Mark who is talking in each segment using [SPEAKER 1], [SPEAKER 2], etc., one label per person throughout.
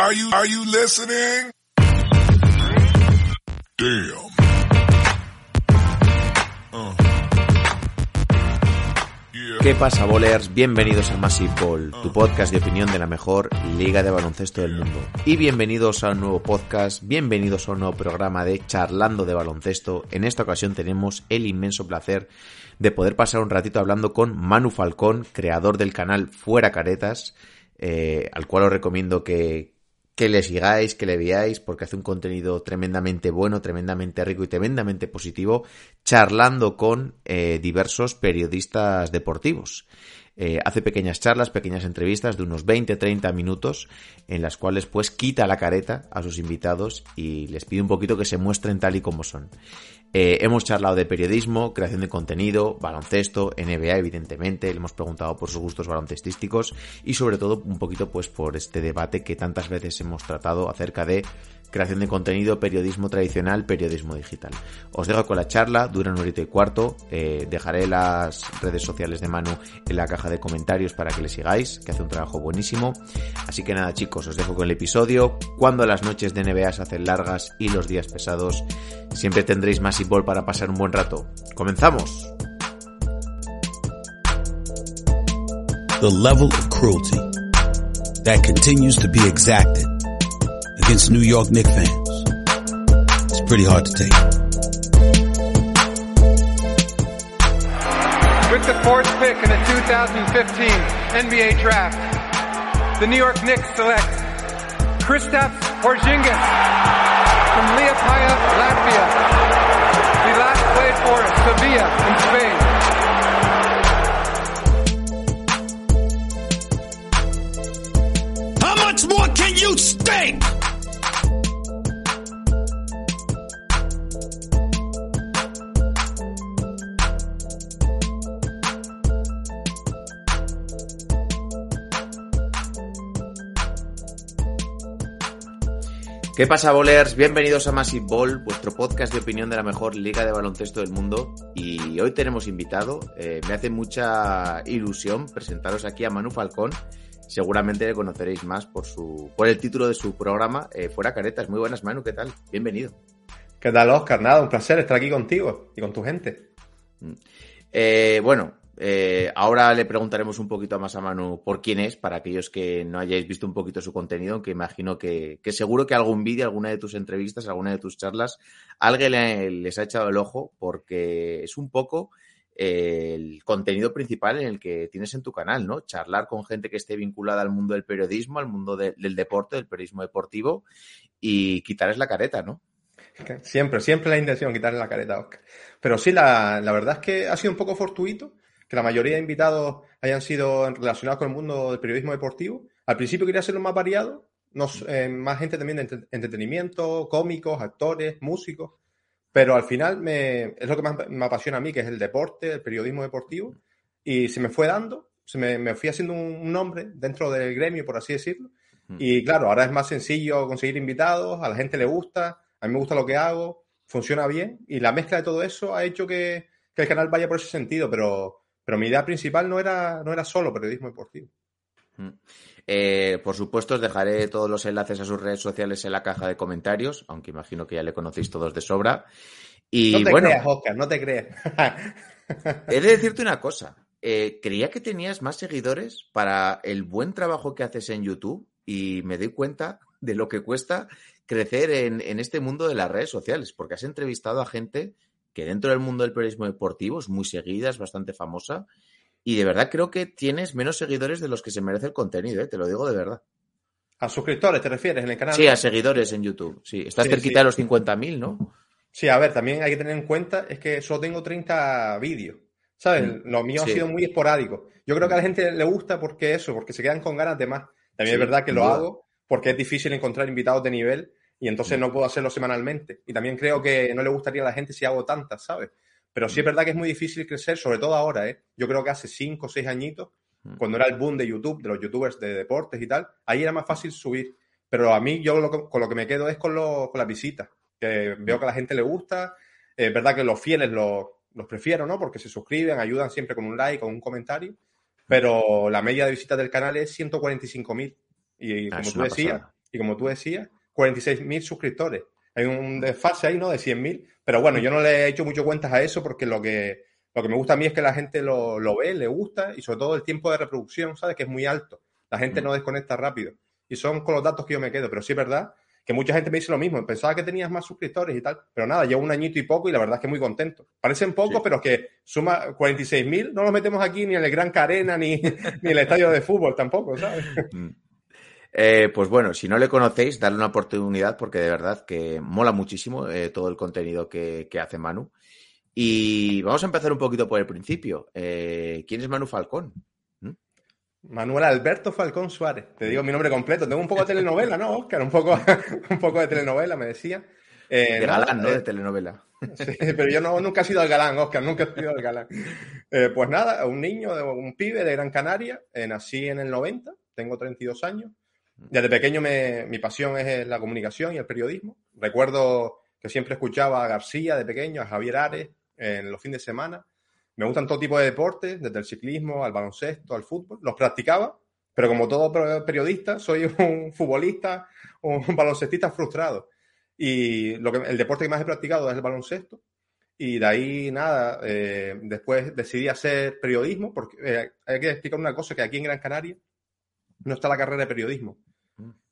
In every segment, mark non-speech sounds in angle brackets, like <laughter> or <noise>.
[SPEAKER 1] Are you, are you listening? Damn. Uh. Yeah.
[SPEAKER 2] ¿Qué pasa, bolers? Bienvenidos a Massive Ball, tu podcast de opinión de la mejor liga de baloncesto del mundo. Y bienvenidos a un nuevo podcast, bienvenidos a un nuevo programa de Charlando de Baloncesto. En esta ocasión tenemos el inmenso placer de poder pasar un ratito hablando con Manu Falcón, creador del canal Fuera Caretas, eh, al cual os recomiendo que, que le sigáis, que le veáis, porque hace un contenido tremendamente bueno, tremendamente rico y tremendamente positivo, charlando con eh, diversos periodistas deportivos. Eh, hace pequeñas charlas, pequeñas entrevistas de unos 20-30 minutos, en las cuales pues quita la careta a sus invitados y les pide un poquito que se muestren tal y como son. Eh, hemos charlado de periodismo, creación de contenido, baloncesto, NBA evidentemente, le hemos preguntado por sus gustos baloncestísticos y sobre todo un poquito pues por este debate que tantas veces hemos tratado acerca de creación de contenido, periodismo tradicional, periodismo digital. Os dejo con la charla, dura un horito y cuarto, eh, dejaré las redes sociales de Manu en la caja de comentarios para que le sigáis, que hace un trabajo buenísimo. Así que nada chicos, os dejo con el episodio, cuando las noches de NBA se hacen largas y los días pesados, siempre tendréis más Ball para pasar un buen rato. ¡Comenzamos!
[SPEAKER 3] The level of cruelty that continues to be exacted against New York Knicks fans. It's pretty hard to take.
[SPEAKER 4] With the fourth pick in the 2015 NBA Draft, the New York Knicks select Kristaps Porzingis from Liepaja, Latvia. He last played for Sevilla in Spain.
[SPEAKER 3] How much more can you stink?
[SPEAKER 2] ¿Qué pasa, bolers? Bienvenidos a Massive Ball, vuestro podcast de opinión de la mejor liga de baloncesto del mundo. Y hoy tenemos invitado, eh, me hace mucha ilusión presentaros aquí a Manu Falcón. Seguramente le conoceréis más por su por el título de su programa, eh, Fuera Caretas. Muy buenas, Manu, ¿qué tal? Bienvenido.
[SPEAKER 5] ¿Qué tal, Oscar? Nada, un placer estar aquí contigo y con tu gente.
[SPEAKER 2] Eh, bueno, eh, ahora le preguntaremos un poquito más a Manu por quién es, para aquellos que no hayáis visto un poquito su contenido, aunque imagino que, que seguro que algún vídeo, alguna de tus entrevistas, alguna de tus charlas, alguien le- les ha echado el ojo porque es un poco eh, el contenido principal en el que tienes en tu canal, ¿no? Charlar con gente que esté vinculada al mundo del periodismo, al mundo de- del deporte, del periodismo deportivo y quitarles la careta, ¿no?
[SPEAKER 5] Siempre, siempre la intención quitarle la careta Oscar. Pero sí, la verdad es que ha sido un poco fortuito que la mayoría de invitados hayan sido relacionados con el mundo del periodismo deportivo. Al principio quería hacerlo más variado, nos, eh, más gente también de entre- entretenimiento, cómicos, actores, músicos. Pero al final me, es lo que más me apasiona a mí, que es el deporte, el periodismo deportivo. Y se me fue dando, se me, me fui haciendo un, un nombre dentro del gremio, por así decirlo. Y claro, ahora es más sencillo conseguir invitados, a la gente le gusta, a mí me gusta lo que hago, funciona bien y la mezcla de todo eso ha hecho que, que el canal vaya por ese sentido, pero, pero mi idea principal no era, no era solo periodismo deportivo.
[SPEAKER 2] Eh, por supuesto, os dejaré todos los enlaces a sus redes sociales en la caja de comentarios, aunque imagino que ya le conocéis todos de sobra. Y
[SPEAKER 5] no te
[SPEAKER 2] bueno,
[SPEAKER 5] creas, Oscar, no te creas.
[SPEAKER 2] he de decirte una cosa. Eh, creía que tenías más seguidores para el buen trabajo que haces en YouTube y me doy cuenta de lo que cuesta crecer en, en este mundo de las redes sociales, porque has entrevistado a gente que dentro del mundo del periodismo deportivo es muy seguida, es bastante famosa y de verdad creo que tienes menos seguidores de los que se merece el contenido, ¿eh? te lo digo de verdad.
[SPEAKER 5] ¿A suscriptores te refieres en el canal?
[SPEAKER 2] Sí, a seguidores en YouTube. Sí, estás
[SPEAKER 5] Sí,
[SPEAKER 2] cerquita
[SPEAKER 5] sí.
[SPEAKER 2] de los 50.000, ¿no?
[SPEAKER 5] Sí, a ver, también hay que tener en cuenta, es que solo tengo 30 vídeos. ¿Sabes?
[SPEAKER 2] Mm,
[SPEAKER 5] Lo mío
[SPEAKER 2] sí.
[SPEAKER 5] ha sido muy esporádico. Yo creo que a la gente le gusta porque eso, porque se quedan con ganas de más. También es verdad que lo hago porque es difícil encontrar invitados de nivel y entonces
[SPEAKER 2] Mm.
[SPEAKER 5] no puedo hacerlo semanalmente. Y también creo que no le gustaría a la gente si hago tantas, ¿sabes? Pero sí es verdad que es muy difícil crecer, sobre todo ahora, ¿eh? Yo creo que hace cinco o seis añitos,
[SPEAKER 2] Mm.
[SPEAKER 5] cuando era el boom de YouTube, de los youtubers de deportes y tal, ahí era más fácil subir. Pero a mí yo lo con lo que me quedo es con, lo- con las visitas, que veo que a la gente le gusta. Es verdad que los fieles los, los prefiero, ¿no? Porque se suscriben, ayudan siempre con un like o un comentario. Pero la media de visitas del canal es 145.000. Y
[SPEAKER 2] Ah,
[SPEAKER 5] como tú decías, y como tú decías, 46.000 suscriptores. Hay un desfase ahí, ¿no? De 100.000. Pero bueno, yo no le he hecho mucho cuentas a eso porque lo que, lo que me gusta a mí es que la gente lo, lo ve, le gusta y sobre todo el tiempo de reproducción, ¿sabes? Que es muy alto. La gente
[SPEAKER 2] Mm.
[SPEAKER 5] no desconecta rápido. Y son con los datos que yo me quedo. Pero sí es verdad que mucha gente me dice lo mismo. Pensaba que tenías más suscriptores y tal. Pero nada, llevo un añito y poco y la verdad es que muy contento. Parecen pocos,
[SPEAKER 2] Sí.
[SPEAKER 5] pero es que suma 46.000. No los metemos aquí ni en el Gran Carena ni, <laughs> ni en el estadio de fútbol tampoco, ¿sabes?
[SPEAKER 2] Mm. Eh, pues bueno, si no le conocéis, darle una oportunidad porque de verdad que mola muchísimo eh, todo el contenido que, que hace Manu. Y vamos a empezar un poquito por el principio. Eh, ¿Quién es Manu Falcón?
[SPEAKER 5] Manuel Alberto Falcón Suárez. Te digo mi nombre completo. Tengo un poco de telenovela, ¿no, Oscar? Un poco, <laughs> un poco de telenovela, me decía.
[SPEAKER 2] De galán, ¿no? De telenovela.
[SPEAKER 5] Sí, pero yo no, nunca he sido el galán, Oscar, nunca he sido el galán. Eh, pues nada, un niño, un pibe de Gran Canaria, eh, nací en el 90, tengo 32 años. Desde pequeño mi pasión es la comunicación y el periodismo. Recuerdo que siempre escuchaba a García de pequeño, a Javier Ares en los fines de semana. Me gustan todo tipo de deportes, desde el ciclismo al baloncesto, al fútbol. Los practicaba, pero como todo per- periodista, soy <laughs> un futbolista, un baloncestista frustrado. Y lo que, el deporte que más he practicado es el baloncesto. Y de ahí, nada, eh, después decidí hacer periodismo, porque eh, hay que explicar una cosa, que aquí en Gran Canaria no está la carrera de periodismo.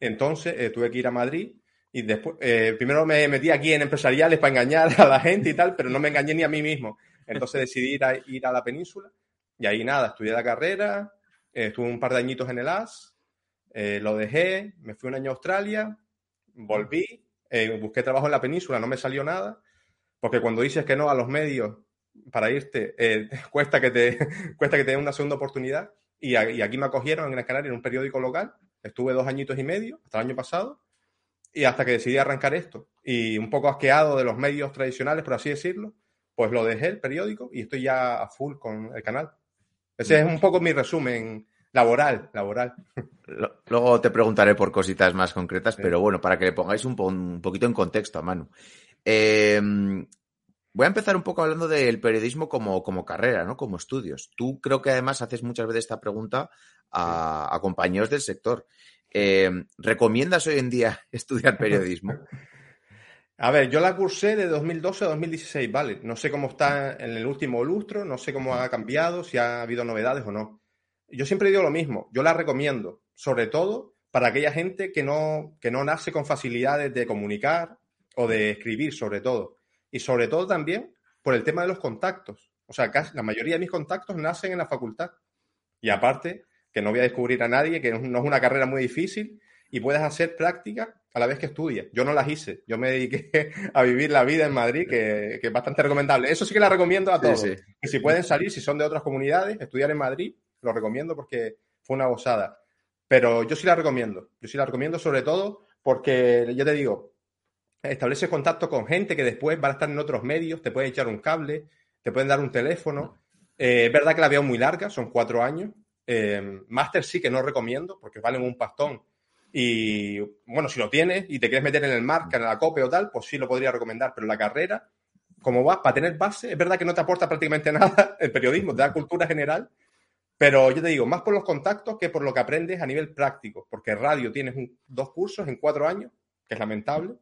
[SPEAKER 5] Entonces eh, tuve que ir a Madrid y después, eh, primero me metí aquí en empresariales para engañar a la gente y tal, pero no me engañé ni a mí mismo. Entonces decidí ir a, ir a la península y ahí nada, estudié la carrera, eh, estuve un par de añitos en el AS, lo dejé, me fui un año a Australia, volví, busqué trabajo en la península, no me salió nada, porque cuando dices que no a los medios para irte, <laughs> cuesta, que te, <laughs> cuesta que te den una segunda oportunidad. Y, y aquí me acogieron en Gran Canaria en un periódico local, estuve dos añitos y medio, hasta el año pasado, y hasta que decidí arrancar esto. Y un poco asqueado de los medios tradicionales, por así decirlo, pues lo dejé el periódico y estoy ya a full con el canal. Ese es un poco mi resumen laboral, laboral.
[SPEAKER 2] Luego te preguntaré por cositas más concretas,
[SPEAKER 5] Sí.
[SPEAKER 2] pero bueno, para que le pongáis un, po- un poquito en contexto a Manu. Eh, voy a empezar un poco hablando del periodismo como, como carrera, ¿no? Como estudios. Tú creo que además haces muchas veces esta pregunta a, a compañeros del sector. Eh, ¿Recomiendas hoy en día <laughs> estudiar periodismo? <laughs>
[SPEAKER 5] A ver, yo la cursé de 2012 a 2016, ¿vale? No sé cómo está en el último lustro, no sé cómo ha cambiado, si ha habido novedades o no. Yo siempre digo lo mismo, yo la recomiendo, sobre todo para aquella gente que no, que no nace con facilidades de comunicar o de escribir, sobre todo. Y sobre todo también por el tema de los contactos. O sea, casi la mayoría de mis contactos nacen en la facultad. Y aparte, que no voy a descubrir a nadie, que no es una carrera muy difícil y puedes hacer práctica a la vez que estudias. Yo no las hice, yo me dediqué <laughs> a vivir la vida en Madrid, que, que es bastante recomendable. Eso sí que la recomiendo a todos.
[SPEAKER 2] sí.
[SPEAKER 5] Que si pueden salir, si son de otras comunidades, estudiar en Madrid, lo recomiendo porque fue una gozada. Pero yo sí la recomiendo, yo sí la recomiendo sobre todo porque, ya te digo, estableces contacto con gente que después va a estar en otros medios, te pueden echar un cable, te pueden dar un teléfono. Eh, es verdad que la veo muy larga, son cuatro años. Eh, máster sí que no recomiendo porque valen un pastón. Y bueno, si lo tienes y te quieres meter en el marca, en la COPE o tal, pues sí lo podría recomendar. Pero la carrera, como vas, para tener base, es verdad que no te aporta prácticamente <laughs> nada el periodismo, te da cultura general. Pero yo te digo, más por los contactos que por lo que aprendes a nivel práctico. Porque radio tienes dos cursos en cuatro años, que es lamentable.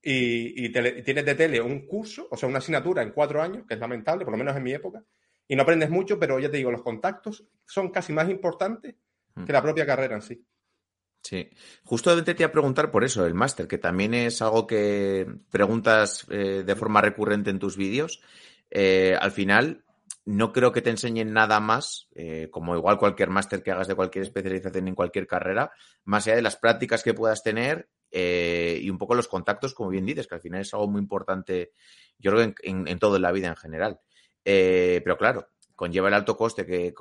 [SPEAKER 5] Y, y tienes de tele un curso, o sea, una asignatura en cuatro años, que es lamentable, por lo menos en mi época. Y no aprendes mucho, pero ya te digo, los contactos son casi más importantes que la propia carrera en sí.
[SPEAKER 2] Sí, justamente te iba a preguntar por eso, el máster, que también es algo que preguntas eh, de forma recurrente en tus vídeos. Eh, al final, no creo que te enseñen nada más, eh, como igual cualquier máster que hagas de cualquier especialización en cualquier carrera, más allá de las prácticas que puedas tener y un poco los contactos, como bien dices, que al final es algo muy importante, yo creo, en, en- en todo en la vida en general. Eh, pero claro, conlleva el alto coste que,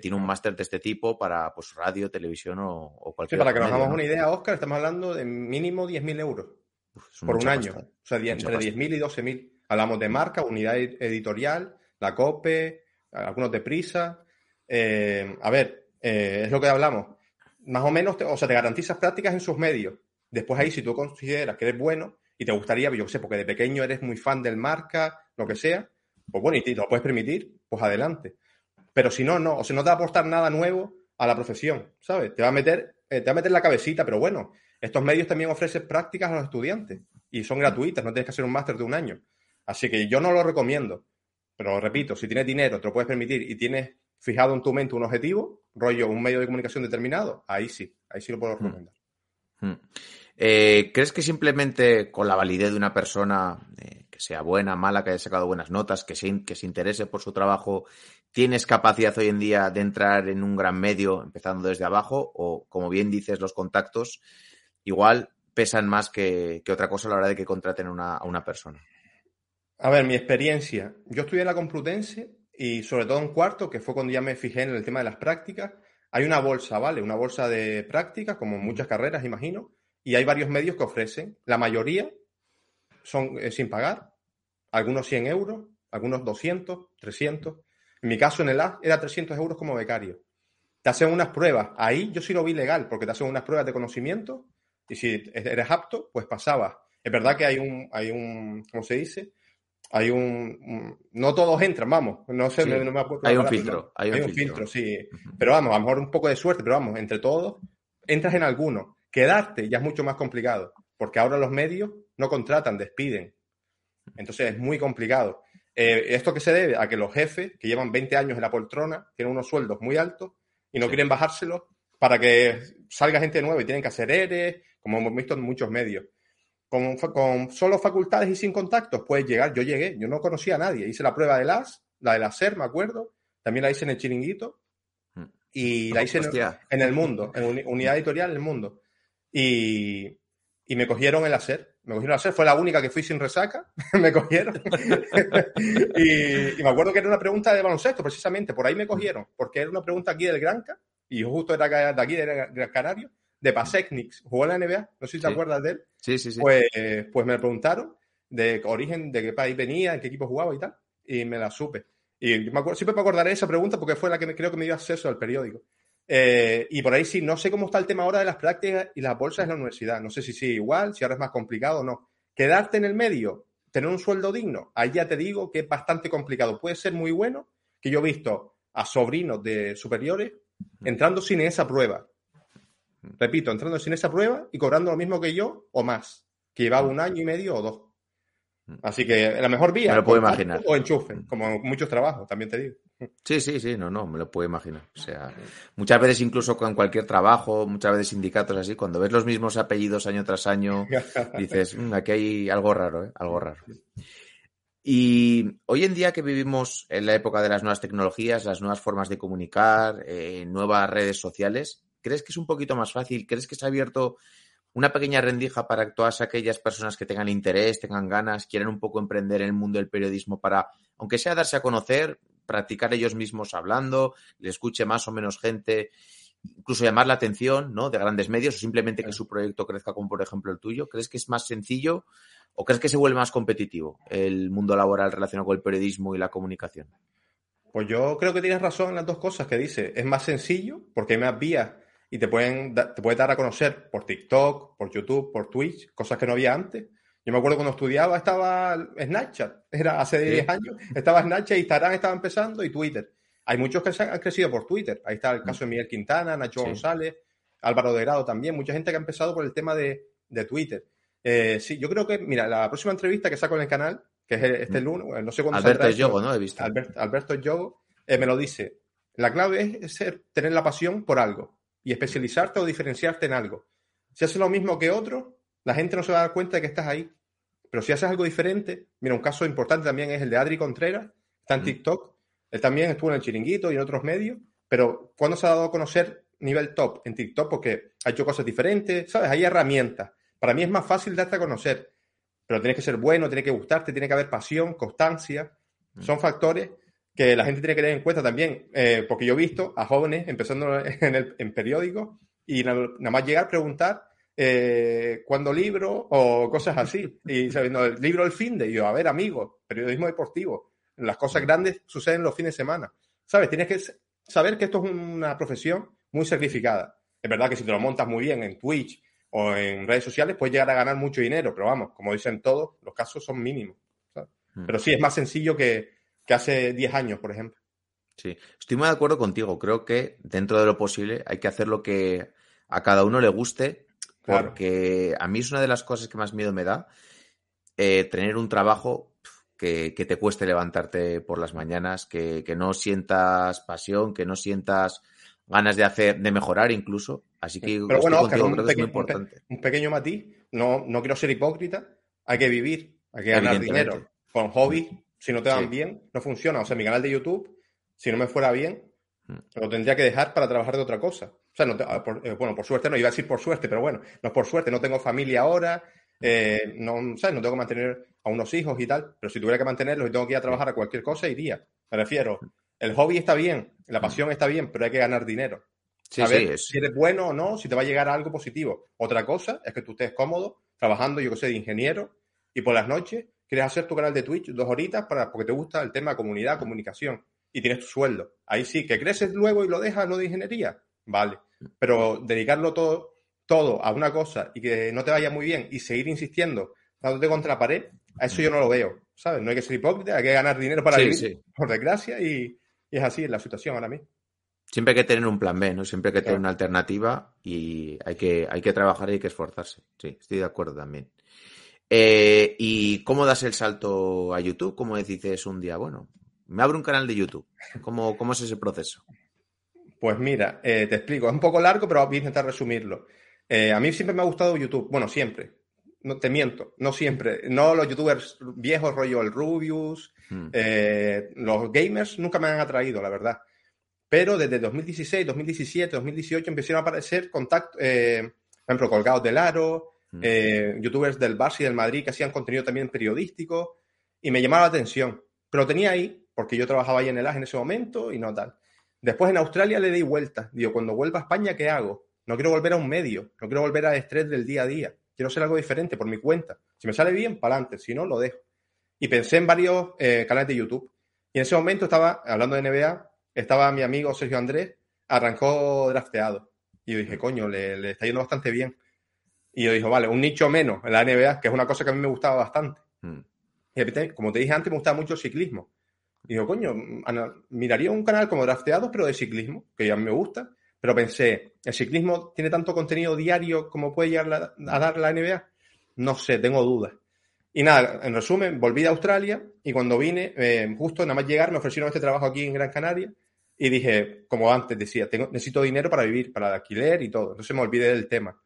[SPEAKER 2] tiene un máster de este tipo para pues radio, televisión o, o
[SPEAKER 5] Sí,
[SPEAKER 2] cualquier
[SPEAKER 5] para que nos hagamos
[SPEAKER 2] ¿no?
[SPEAKER 5] una idea, Oscar, estamos hablando de mínimo 10.000 euros
[SPEAKER 2] Uf,
[SPEAKER 5] por un año.
[SPEAKER 2] pasta.
[SPEAKER 5] O sea,
[SPEAKER 2] Mucha
[SPEAKER 5] entre
[SPEAKER 2] pasta.
[SPEAKER 5] 10.000 y 12.000. Hablamos de marca, unidad ed- editorial, la COPE, algunos de prisa. Eh, a ver, eh, es lo que hablamos. Más o menos, te- o sea, te garantizas prácticas en sus medios. Después ahí, si tú consideras que eres bueno y te gustaría, yo qué sé, porque de pequeño eres muy fan del marca, lo que sea, pues bueno, y te lo puedes permitir, pues adelante. Pero si no, no, o sea, no te va a aportar nada nuevo a la profesión, ¿sabes? Te va a meter, eh, te va a meter la cabecita, pero bueno, estos medios también ofrecen prácticas a los estudiantes y son gratuitas, no tienes que hacer un máster de un año. Así que yo no lo recomiendo. Pero repito, si tienes dinero, te lo puedes permitir y tienes fijado en tu mente un objetivo, rollo, un medio de comunicación determinado, ahí sí, ahí sí lo puedo recomendar.
[SPEAKER 2] Mm. Eh, ¿Crees que simplemente con la validez de una persona eh, sea buena, mala, que haya sacado buenas notas, que se, que se interese por su trabajo, tienes capacidad hoy en día de entrar en un gran medio empezando desde abajo? O, como bien dices, los contactos igual pesan más que, que otra cosa a la hora de que contraten una- a una persona.
[SPEAKER 5] A ver, mi experiencia. Yo estudié en la Complutense y sobre todo en cuarto, que fue cuando ya me fijé en el tema de las prácticas. Hay una bolsa, ¿vale? Una bolsa de prácticas, como en muchas carreras, imagino, y hay varios medios que ofrecen. La mayoría son eh, sin pagar, algunos 100 euros, algunos 200, 300. En mi caso, en el A, era 300 euros como becario. Te hacen unas pruebas. Ahí yo sí lo vi legal, porque te hacen unas pruebas de conocimiento y si eres apto, pues pasabas. Es verdad que hay un, hay un, ¿cómo se dice? Hay un, un- no todos entran, vamos, no sé,
[SPEAKER 2] Sí.
[SPEAKER 5] no, no me acuerdo.
[SPEAKER 2] Hay un
[SPEAKER 5] palabra,
[SPEAKER 2] filtro,
[SPEAKER 5] pero
[SPEAKER 2] hay un
[SPEAKER 5] filtro.
[SPEAKER 2] filtro.
[SPEAKER 5] sí. Pero vamos, a lo mejor un poco de suerte, pero vamos, entre todos, entras en alguno. Quedarte ya es mucho más complicado, porque ahora los medios no contratan, despiden. Entonces es muy complicado. Eh, ¿Esto que se debe? A que los jefes, que llevan 20 años en la poltrona, tienen unos sueldos muy altos y no
[SPEAKER 2] Sí.
[SPEAKER 5] quieren bajárselos para que salga gente nueva y tienen que hacer ERE, como hemos visto en muchos medios. Con, solo facultades y sin contactos puedes llegar. Yo llegué, yo no conocía a nadie. Hice la prueba de las, la de la SER, me acuerdo. También la hice en el chiringuito.
[SPEAKER 2] Mm.
[SPEAKER 5] Y la hice en, el mundo, en uni- unidad editorial en el mundo. Y, y me cogieron en la SER. Me cogieron en la SER, fue la única que fui sin resaca. <laughs> me cogieron. <laughs> y, y me acuerdo que era una pregunta de baloncesto, precisamente. Por ahí me cogieron, porque era una pregunta aquí del Granca. Y justo era de aquí, era Gran Canario, de Pasecnics. Jugó en la NBA, no sé si te
[SPEAKER 2] Sí.
[SPEAKER 5] acuerdas de él.
[SPEAKER 2] Sí, sí, sí.
[SPEAKER 5] Pues, pues me preguntaron de origen, de qué país venía, en qué equipo jugaba y tal, y me la supe. Y me acuerdo, siempre me acordaré de esa pregunta porque fue la que me, creo que me dio acceso al periódico. Eh, y por ahí sí, no sé cómo está el tema ahora de las prácticas y las bolsas en la universidad. No sé si sigue igual, si ahora es más complicado o no. Quedarte en el medio, tener un sueldo digno, ahí ya te digo que es bastante complicado. Puede ser muy bueno, que yo he visto a sobrinos de superiores entrando sin esa prueba. Repito, entrando sin esa prueba y cobrando lo mismo que yo o más, que llevaba un año y medio o dos. Así que la mejor vía.
[SPEAKER 2] Me lo puedo imaginar.
[SPEAKER 5] O enchufe, como muchos trabajos, también te digo.
[SPEAKER 2] Sí, sí, sí, no, no, me lo puedo imaginar. O sea, muchas veces incluso con cualquier trabajo, muchas veces sindicatos así, cuando ves los mismos apellidos año tras año, <laughs> dices, "Mm, aquí hay algo raro, ¿eh? Algo raro. Y hoy en día que vivimos en la época de las nuevas tecnologías, las nuevas formas de comunicar, eh, nuevas redes sociales, ¿crees que es un poquito más fácil? ¿Crees que se ha abierto una pequeña rendija para todas aquellas personas que tengan interés, tengan ganas, quieran un poco emprender en el mundo del periodismo para, aunque sea darse a conocer, practicar ellos mismos hablando, le escuche más o menos gente, incluso llamar la atención, ¿no? De grandes medios o simplemente que su proyecto crezca como por ejemplo el tuyo. ¿Crees que es más sencillo o crees que se vuelve más competitivo el mundo laboral relacionado con el periodismo y la comunicación?
[SPEAKER 5] Pues yo creo que tienes razón en las dos cosas que dice. Es más sencillo porque hay más vías y te pueden te puede dar a conocer por TikTok, por YouTube, por Twitch, cosas que no había antes. Yo me acuerdo cuando estudiaba estaba Snapchat, era hace
[SPEAKER 2] Sí.
[SPEAKER 5] 10 años, estaba Snapchat, Instagram estaba empezando y Twitter. Hay muchos que se han crecido por Twitter. Ahí está el caso de Miguel Quintana, Nacho
[SPEAKER 2] Sí.
[SPEAKER 5] González, Álvaro de Grado también, mucha gente que ha empezado por el tema de, de Twitter. Eh, sí, yo creo que, mira, la próxima entrevista que saco en el canal, que es este
[SPEAKER 2] Mm.
[SPEAKER 5] lunes, bueno, no sé cuándo
[SPEAKER 2] Alberto
[SPEAKER 5] saldrá esto,
[SPEAKER 2] Yogo, ¿no? He visto.
[SPEAKER 5] Albert- Alberto Yogo, eh, me lo dice. La clave es ser, tener la pasión por algo y especializarte o diferenciarte en algo. Si haces lo mismo que otro, la gente no se va a dar cuenta de que estás ahí. Pero si haces algo diferente, mira, un caso importante también es el de Adri Contreras, está en. TikTok. Él también estuvo en el chiringuito y en otros medios, pero ¿cuándo se ha dado a conocer nivel top? En TikTok, porque ha hecho cosas diferentes, ¿sabes? Hay herramientas. Para mí es más fácil darte a conocer, pero tienes que ser bueno, tiene que gustarte, tiene que haber pasión, constancia. Son factores que la gente tiene que tener en cuenta también, eh, porque yo he visto a jóvenes empezando en, el, en periódicos y nada, nada más llegar a preguntar eh, cuándo libro o cosas así. Y sabiendo el libro el fin de, y yo, a ver, amigo, periodismo deportivo. Las cosas grandes suceden los fines de semana. ¿Sabes? Tienes que saber que esto es una profesión muy sacrificada. Es verdad que si te lo montas muy bien en Twitch o en redes sociales, puedes llegar a ganar mucho dinero, pero vamos, como dicen todos, los casos son mínimos. ¿sabes?
[SPEAKER 2] Mm.
[SPEAKER 5] Pero sí, es más sencillo que, que hace 10 años, por ejemplo.
[SPEAKER 2] Sí, estoy muy de acuerdo contigo. Creo que dentro de lo posible hay que hacer lo que a cada uno le guste,
[SPEAKER 5] Claro.
[SPEAKER 2] porque a mí es una de las cosas que más miedo me da, eh, tener un trabajo que, que te cueste levantarte por las mañanas, que, que no sientas pasión, que no sientas ganas de hacer, de mejorar incluso. Así que
[SPEAKER 5] Pero bueno, Oscar,
[SPEAKER 2] contigo,
[SPEAKER 5] un,
[SPEAKER 2] creo que es muy
[SPEAKER 5] peque- un pe-
[SPEAKER 2] importante.
[SPEAKER 5] un pequeño matiz, no, no quiero ser hipócrita, hay que vivir, hay que ganar dinero. Con hobbies, si no te van
[SPEAKER 2] Sí.
[SPEAKER 5] bien, no funciona. O sea, mi canal de YouTube, si no me fuera bien,
[SPEAKER 2] Mm.
[SPEAKER 5] lo tendría que dejar para trabajar de otra cosa. O sea, no te- ah, por- eh, bueno, por suerte no, iba a decir por suerte, pero bueno, no es por suerte, no tengo familia ahora, eh, no, ¿sabes? no tengo que mantener a unos hijos y tal, pero si tuviera que mantenerlos y tengo que ir a trabajar a cualquier cosa, iría. Me refiero, el hobby está bien, la pasión está bien, pero hay que ganar dinero
[SPEAKER 2] Sí,
[SPEAKER 5] saber
[SPEAKER 2] sí, es-
[SPEAKER 5] si eres bueno o no, si te va a llegar algo positivo. Otra cosa es que tú estés cómodo trabajando, yo que sé, de ingeniero y por las noches quieres hacer tu canal de Twitch dos horitas para, porque te gusta el tema comunidad, comunicación y tienes tu sueldo. Ahí sí, que creces luego y lo dejas lo de ingeniería, vale. Pero dedicarlo todo, todo a una cosa y que no te vaya muy bien y seguir insistiendo, dándote contra la pared, a eso yo no lo veo, ¿sabes? No hay que ser hipócrita, hay que ganar dinero para
[SPEAKER 2] Sí,
[SPEAKER 5] vivir,
[SPEAKER 2] sí.
[SPEAKER 5] por desgracia, y, y es así la situación ahora mismo.
[SPEAKER 2] Siempre hay que tener un plan B, ¿no? Siempre hay que tener una alternativa y hay que, hay que trabajar y hay que esforzarse. Sí, estoy de acuerdo también. Eh, ¿Y cómo das el salto a YouTube? ¿Cómo dices un día, bueno, me abro un canal de YouTube? ¿Cómo, cómo es ese proceso?
[SPEAKER 5] Pues mira, eh, te explico. Es un poco largo, pero voy a intentar resumirlo. Eh, a mí siempre me ha gustado YouTube. Bueno, siempre. No te miento, no siempre. No los youtubers viejos, rollo el Rubius,
[SPEAKER 2] Mm.
[SPEAKER 5] eh, los gamers nunca me han atraído, la verdad. Pero desde 2016, 2017, 2018 empezaron a aparecer contactos, por ejemplo, Colgados del Aro,
[SPEAKER 2] Mm.
[SPEAKER 5] eh, youtubers del Barça y del Madrid que hacían contenido también periodístico y me llamaba la atención. Pero lo tenía ahí porque yo trabajaba ahí en el AG en ese momento y no tal. Después en Australia le di vuelta. Digo, cuando vuelva a España, ¿qué hago? No quiero volver a un medio, no quiero volver al estrés del día a día. Quiero hacer algo diferente por mi cuenta. Si me sale bien, para adelante. Si no, lo dejo. Y pensé en varios eh, canales de YouTube. Y en ese momento estaba, hablando de NBA, estaba mi amigo Sergio Andrés, arrancó drafteado. Y yo dije, coño, le, le está yendo bastante bien. Y yo dije, vale, un nicho menos en la NBA, que es una cosa que a mí me gustaba bastante.
[SPEAKER 2] Mm.
[SPEAKER 5] Y como te dije antes, me gustaba mucho el ciclismo. Y digo, coño, miraría un canal como Drafteados, pero de ciclismo, que a mí me gusta. Pero pensé, ¿el ciclismo tiene tanto contenido diario como puede llegar la- a dar la NBA? No sé, tengo dudas. Y nada, en resumen, volví de Australia y cuando vine, eh, justo nada más llegar, me ofrecieron este trabajo aquí en Gran Canaria y dije, como antes decía, tengo, necesito dinero para vivir, para el alquiler y todo. Entonces me olvidé del tema.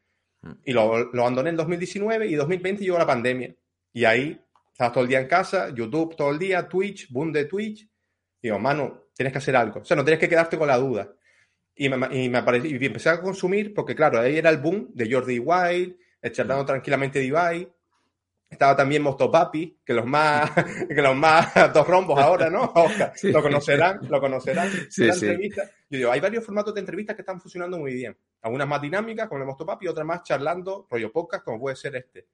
[SPEAKER 5] Y lo, lo abandoné en 2019 y 2020 llegó la pandemia. Y ahí estabas todo el día en casa, YouTube todo el día, Twitch, boom de Twitch. Y digo, mano, tienes que hacer algo. O sea, no tienes que quedarte con la duda. Y me, y me apareció, y empecé a consumir, porque claro, ahí era el boom de Jordi Wild, el charlando tranquilamente de Ibai. Estaba también Mostopapi, que los más, <laughs> que los más <laughs> dos rombos ahora, ¿no? <laughs> Oscar,
[SPEAKER 2] Sí.
[SPEAKER 5] Lo conocerán, lo conocerán.
[SPEAKER 2] Sí, sí.
[SPEAKER 5] entrevista. Yo digo, hay varios formatos de entrevistas que están funcionando muy bien. Algunas más dinámicas, como el Mostopapi, otras más charlando, rollo podcast, como puede ser este.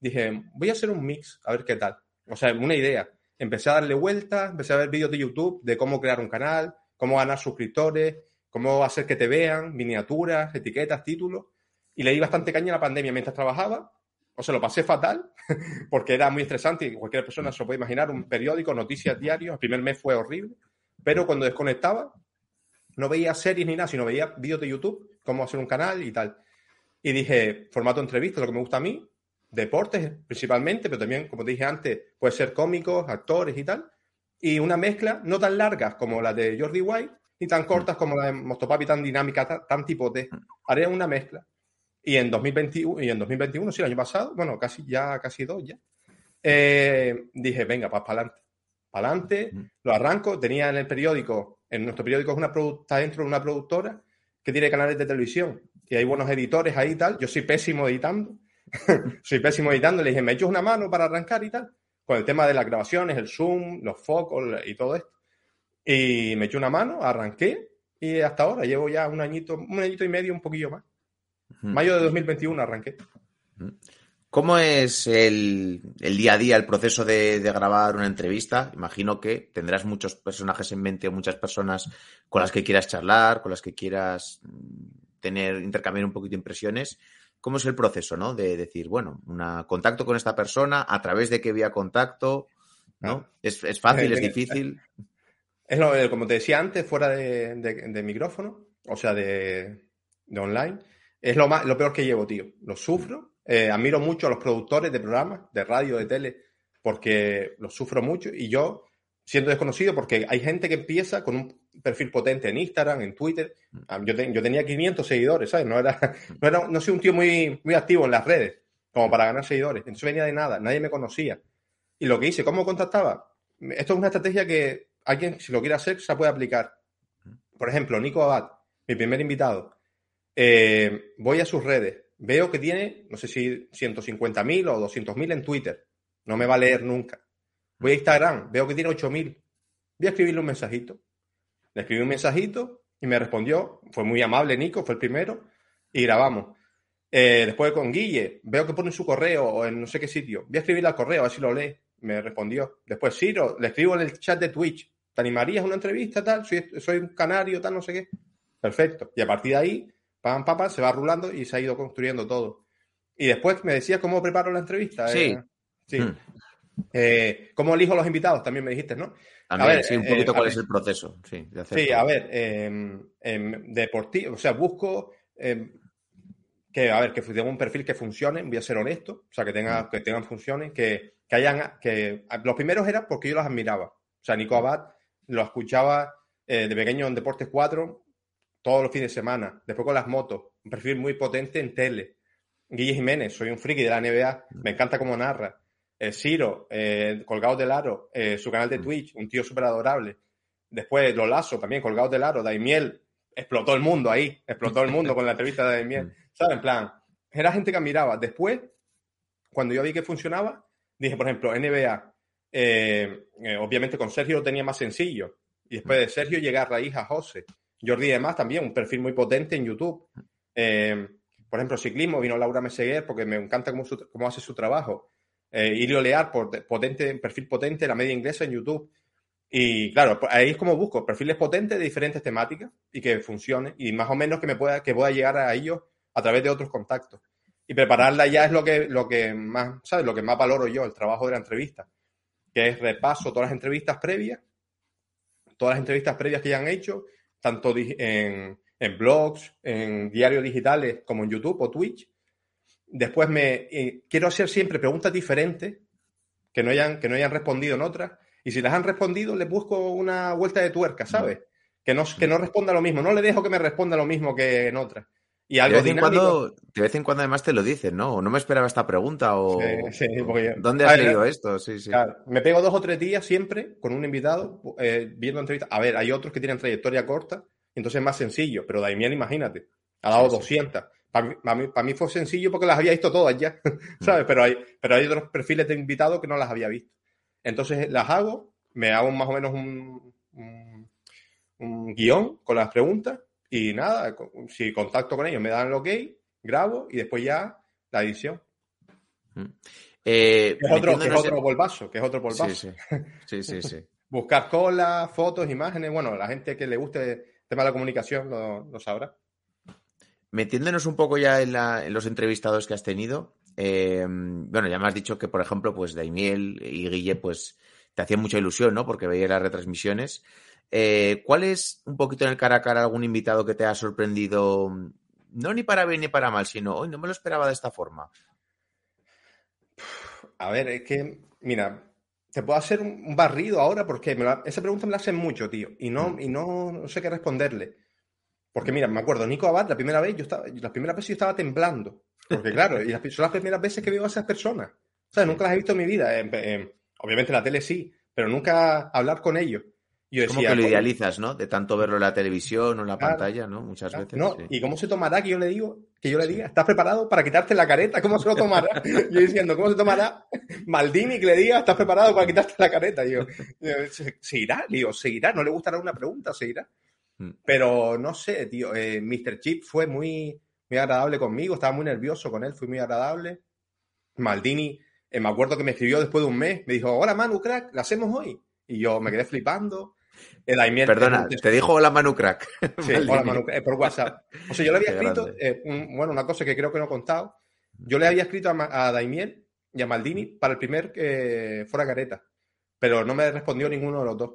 [SPEAKER 5] Dije, voy a hacer un mix, a ver qué tal. O sea, una idea. Empecé a darle vueltas, empecé a ver vídeos de YouTube de cómo crear un canal, cómo ganar suscriptores, cómo hacer que te vean, miniaturas, etiquetas, títulos. Y le di bastante caña a la pandemia mientras trabajaba. O sea, lo pasé fatal, <laughs> porque era muy estresante y cualquier persona se lo puede imaginar. Un periódico, noticias diarios. El primer mes fue horrible. Pero cuando desconectaba, no veía series ni nada, sino veía vídeos de YouTube, cómo hacer un canal y tal. Y dije, formato entrevista, lo que me gusta a mí, deportes principalmente, pero también, como te dije antes, puede ser cómicos, actores y tal. Y una mezcla no tan largas como la de Jordi White, ni tan cortas como la de Mostopapi, tan dinámica, tan, tan tipo T. Haré una mezcla. Y en 2021, y en 2021, sí, el año pasado, bueno, casi ya, casi dos ya, eh, dije, venga, para adelante. Para adelante, lo arranco. Tenía en el periódico, en nuestro periódico es una está dentro de una productora que tiene canales de televisión y hay buenos editores ahí y tal. Yo soy pésimo editando. <laughs> soy pésimo editando. Le dije, ¿me echas una mano para arrancar y tal? Con el tema de las grabaciones, el zoom, los focos y todo esto. Y me eché una mano, arranqué y hasta ahora llevo ya un añito, un añito y medio, un poquillo más. Mayo de 2021 arranqué.
[SPEAKER 2] ¿Cómo es el, el día a día, el proceso de, de grabar una entrevista? Imagino que tendrás muchos personajes en mente o muchas personas con las que quieras charlar, con las que quieras mm, tener, intercambiar un poquito de impresiones. ¿Cómo es el proceso, no? De decir, bueno, una, contacto con esta persona, a través de qué vía contacto, ¿no?
[SPEAKER 5] Ah.
[SPEAKER 2] ¿Es, es fácil, es
[SPEAKER 5] Eh,
[SPEAKER 2] difícil?
[SPEAKER 5] Es lo, eh, como te decía antes, fuera de, de- de micrófono, o sea, de, de online, es lo, más, lo peor que llevo, tío. Lo sufro. Eh, admiro mucho a los productores de programas, de radio, de tele, porque los sufro mucho y yo, siendo desconocido, porque hay gente que empieza con un perfil potente en Instagram, en Twitter. Ah, Yo, te- yo tenía 500 seguidores, ¿sabes? No era, no era, no soy un tío muy, muy activo en las redes, como para ganar seguidores. Entonces venía de nada, nadie me conocía. Y lo que hice, ¿cómo contactaba? Esto es una estrategia que alguien, si lo quiere hacer, se puede aplicar. Por ejemplo, Nico Abad, mi primer invitado. Eh, voy a sus redes, veo que tiene, no sé si 150.000 o 200.000 en Twitter. No me va a leer nunca. Voy a Instagram, veo que tiene 8.000. Voy a escribirle un mensajito. Le escribí un mensajito y me respondió. Fue muy amable, Nico, fue el primero. Y grabamos. Eh, después con Guille, veo que pone su correo o en no sé qué sitio. Voy a escribirle al correo, a ver si lo lee. Me respondió. Después Ciro, le escribo en el chat de Twitch. ¿Te animarías a una entrevista, tal? Soy, soy un canario, tal, no sé qué. Perfecto. Y a partir de ahí, pam, pam, pam, se va rulando y se ha ido construyendo todo. Y después me decías cómo preparo la entrevista.
[SPEAKER 2] Sí.
[SPEAKER 5] Eh, sí.
[SPEAKER 2] Mm.
[SPEAKER 5] Eh, ¿Cómo elijo los invitados? También me dijiste, ¿no?
[SPEAKER 2] También,
[SPEAKER 5] a ver,
[SPEAKER 2] sí, un
[SPEAKER 5] eh,
[SPEAKER 2] poquito cuál
[SPEAKER 5] ver.
[SPEAKER 2] es el proceso. Sí, de
[SPEAKER 5] a ver, eh, em, deportivo, o sea, busco em, que, a ver, que tenga un perfil que funcione, voy a ser honesto, o sea, que, tenga, que tengan funciones, que, que hayan, que los primeros eran porque yo los admiraba. O sea, Nico Abad lo escuchaba eh, de pequeño en Deportes 4 todos los fines de semana, después con las motos, un perfil muy potente en tele. Guille Jiménez, soy un friki de la NBA, me encanta cómo narra. Eh, Ciro, eh, colgado del aro, eh, su canal de Twitch, un tío súper adorable. Después Lolazo, también colgado del aro, Daimiel, explotó el mundo ahí, explotó el mundo con la entrevista de Daimiel. <laughs> ¿Sabes? En plan, era gente que admiraba. Después, cuando yo vi que funcionaba, dije, por ejemplo, NBA, eh, eh, obviamente con Sergio lo tenía más sencillo. Y después de Sergio llega a raíz a José. Jordi además también, un perfil muy potente en YouTube. Por ejemplo, ciclismo, vino Laura Meseguer porque me encanta cómo, su- cómo hace su trabajo. Eh, Ilio Lear, por, potente, perfil potente, la media inglesa en YouTube. Y claro, pues, ahí es como busco perfiles potentes de diferentes temáticas y que funcione y más o menos que me pueda, que pueda llegar a ellos a través de otros contactos. Y prepararla ya es lo que, lo que más, ¿sabes? Lo que más valoro yo, el trabajo de la entrevista, que es repaso todas las entrevistas previas, todas las entrevistas previas que ya han hecho, tanto en, en blogs, en diarios digitales como en YouTube o Twitch. Después me eh, quiero hacer siempre preguntas diferentes que no hayan, que no hayan respondido en otras. Y si las han respondido, les busco una vuelta de tuerca, ¿sabes? Que no, que no responda lo mismo. No le dejo que me responda lo mismo que en otras. Y
[SPEAKER 2] De
[SPEAKER 5] algo
[SPEAKER 2] vez, en cuando, de vez en cuando además te lo dicen, ¿no? O no me esperaba esta pregunta o...
[SPEAKER 5] Sí, sí, porque-
[SPEAKER 2] ¿Dónde has
[SPEAKER 5] ver,
[SPEAKER 2] leído esto? Sí, sí.
[SPEAKER 5] Claro, me pego dos o tres días siempre con un invitado eh, viendo entrevistas. A ver, hay otros que tienen trayectoria corta, entonces es más sencillo, pero Daimiel, imagínate, ha dado
[SPEAKER 2] sí.
[SPEAKER 5] 200. Para mí, para, mí, para mí fue sencillo porque las había visto todas ya, <laughs> ¿sabes? Pero hay, pero hay otros perfiles de invitados que no las había visto. Entonces las hago, me hago más o menos un, un, un guion con las preguntas y nada, si contacto con ellos me dan el ok, grabo y después ya la edición.
[SPEAKER 2] Eh,
[SPEAKER 5] Que es otro, que es otro polvazo, que es otro polvazo.
[SPEAKER 2] Sí, sí. <laughs> Sí, sí, sí.
[SPEAKER 5] buscar colas, fotos, imágenes. Bueno, la gente que le guste el tema de la comunicación lo, lo sabrá.
[SPEAKER 2] Metiéndonos un poco ya en, la- en los entrevistados que has tenido, eh, bueno, ya me has dicho que, por ejemplo, pues Daimiel y Guille, pues te hacían mucha ilusión, ¿no? Porque veía las retransmisiones. Eh, ¿Cuál es un poquito en el cara a cara algún invitado que te ha sorprendido, no ni para bien ni para mal, sino, hoy no me lo esperaba de esta forma?
[SPEAKER 5] A ver, es que, mira, te puedo hacer un barrido ahora porque me la- esa pregunta me la hacen mucho, tío, y no, y no, no sé qué responderle. Porque mira, me acuerdo, Nico Abad, la primera vez, yo estaba, la primera vez yo estaba temblando. Porque claro, y las, son las primeras veces que veo a esas personas. O sea, nunca las he visto en mi vida. En- en- obviamente en la tele sí, pero nunca hablar con ellos. Yo
[SPEAKER 2] Como
[SPEAKER 5] decía,
[SPEAKER 2] que lo
[SPEAKER 5] "Coño,
[SPEAKER 2] idealizas, ¿no? De tanto verlo en la televisión o en la
[SPEAKER 5] Claro.
[SPEAKER 2] pantalla, ¿no? Muchas
[SPEAKER 5] Claro,
[SPEAKER 2] veces.
[SPEAKER 5] No,
[SPEAKER 2] sí.
[SPEAKER 5] ¿y cómo se tomará que yo le digo, que yo le diga, ¿estás preparado para quitarte la careta? ¿Cómo se lo tomará? <laughs> Yo diciendo, ¿cómo se tomará Maldini que le diga, ¿estás preparado para quitarte la careta? Y yo, yo, "Se- seguirá, digo, seguirá, no le gustará una pregunta, seguirá.
[SPEAKER 2] Mm.
[SPEAKER 5] Pero no sé, tío, eh, Mr. Chip fue muy, muy agradable conmigo, estaba muy nervioso con él, fue muy agradable. Maldini, eh, me acuerdo que me escribió después de un mes, me dijo, hola Manu, crack, ¿la hacemos hoy? Y yo me quedé flipando. El
[SPEAKER 2] Perdona,
[SPEAKER 5] el-
[SPEAKER 2] te dijo hola Manu Crack.
[SPEAKER 5] Sí, hola <laughs> Manu, eh, por WhatsApp. O sea, yo le había
[SPEAKER 2] Qué
[SPEAKER 5] escrito, eh, un- bueno, una cosa que creo que no he contado. Yo le había escrito a, a Daimiel y a Maldini para el primer que fuera careta, pero no me respondió ninguno de los dos.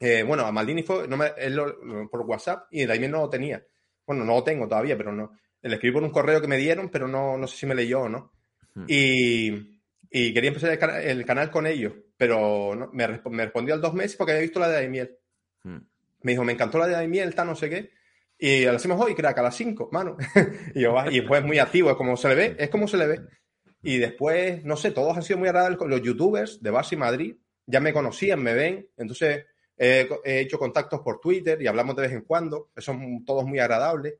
[SPEAKER 5] Eh, bueno, a Maldini fue no me- él lo- por WhatsApp y Daimiel no lo tenía. Bueno, no lo tengo todavía, pero no. Le escribí por un correo que me dieron, pero no, no sé si me leyó o no.
[SPEAKER 2] Ujú.
[SPEAKER 5] Y, y quería empezar el, cana- el canal con ellos, pero no- me, resp- me respondió al dos meses porque había visto la de Daimiel.
[SPEAKER 2] Mm.
[SPEAKER 5] Me dijo, me encantó la de Daimiel, tal, no sé qué. Y la hacemos hoy, crack, a las 5, mano. <laughs> y yo, y pues muy activo, es como se le ve, es como se le ve. Y después, no sé, todos han sido muy agradables los youtubers de y Madrid. Ya me conocían, me ven. Entonces, he, he hecho contactos por Twitter y hablamos de vez en cuando. Son todos muy agradables.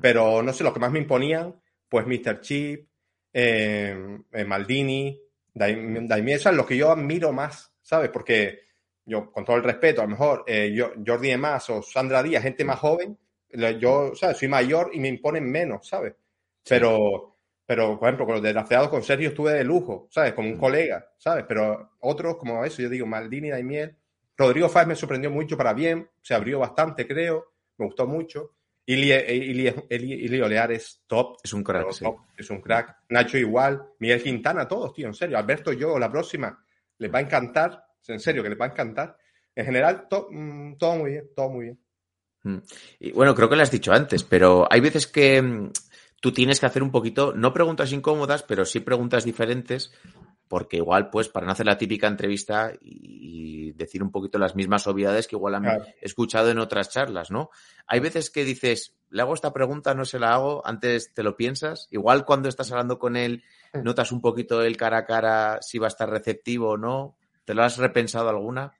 [SPEAKER 5] Pero no sé, los que más me imponían, pues Mr. Chip, eh, eh, Maldini, Daim- Daimiel, son los que yo admiro más, ¿sabes? Porque yo, con todo el respeto, a lo mejor eh, yo, Jordi de Más o Sandra Díaz, gente más joven, yo, ¿sabes? Soy mayor y me imponen menos, ¿sabes? Pero, pero, por ejemplo, con los desgraciados con Sergio estuve de lujo, ¿sabes? Como un colega, ¿sabes? Pero otros, como eso, yo digo, Maldini, Daimiel, Rodrigo Fáez me sorprendió mucho para bien, se abrió bastante, creo, me gustó mucho. Ili, Ili, Ili, Ili Olear es top,
[SPEAKER 2] Es un crack, sí.
[SPEAKER 5] top, es un crack. Nacho igual, Miguel Quintana, todos, tío, en serio. Alberto, yo, la próxima, les va a encantar, en serio, que les va a encantar. En general, to- mm, todo muy bien, todo muy bien.
[SPEAKER 2] Mm. Y bueno, creo que lo has dicho antes, pero hay veces que mm, tú tienes que hacer un poquito, no preguntas incómodas, pero sí preguntas diferentes, porque igual, pues, para no hacer la típica entrevista y decir un poquito las mismas obviedades que igual han
[SPEAKER 5] Claro.
[SPEAKER 2] escuchado en otras charlas, ¿no? Hay veces que dices, le hago esta pregunta, no se la hago, antes te lo piensas. Igual cuando estás hablando con él, notas un poquito el cara a cara si va a estar receptivo o no. ¿Te lo has repensado alguna?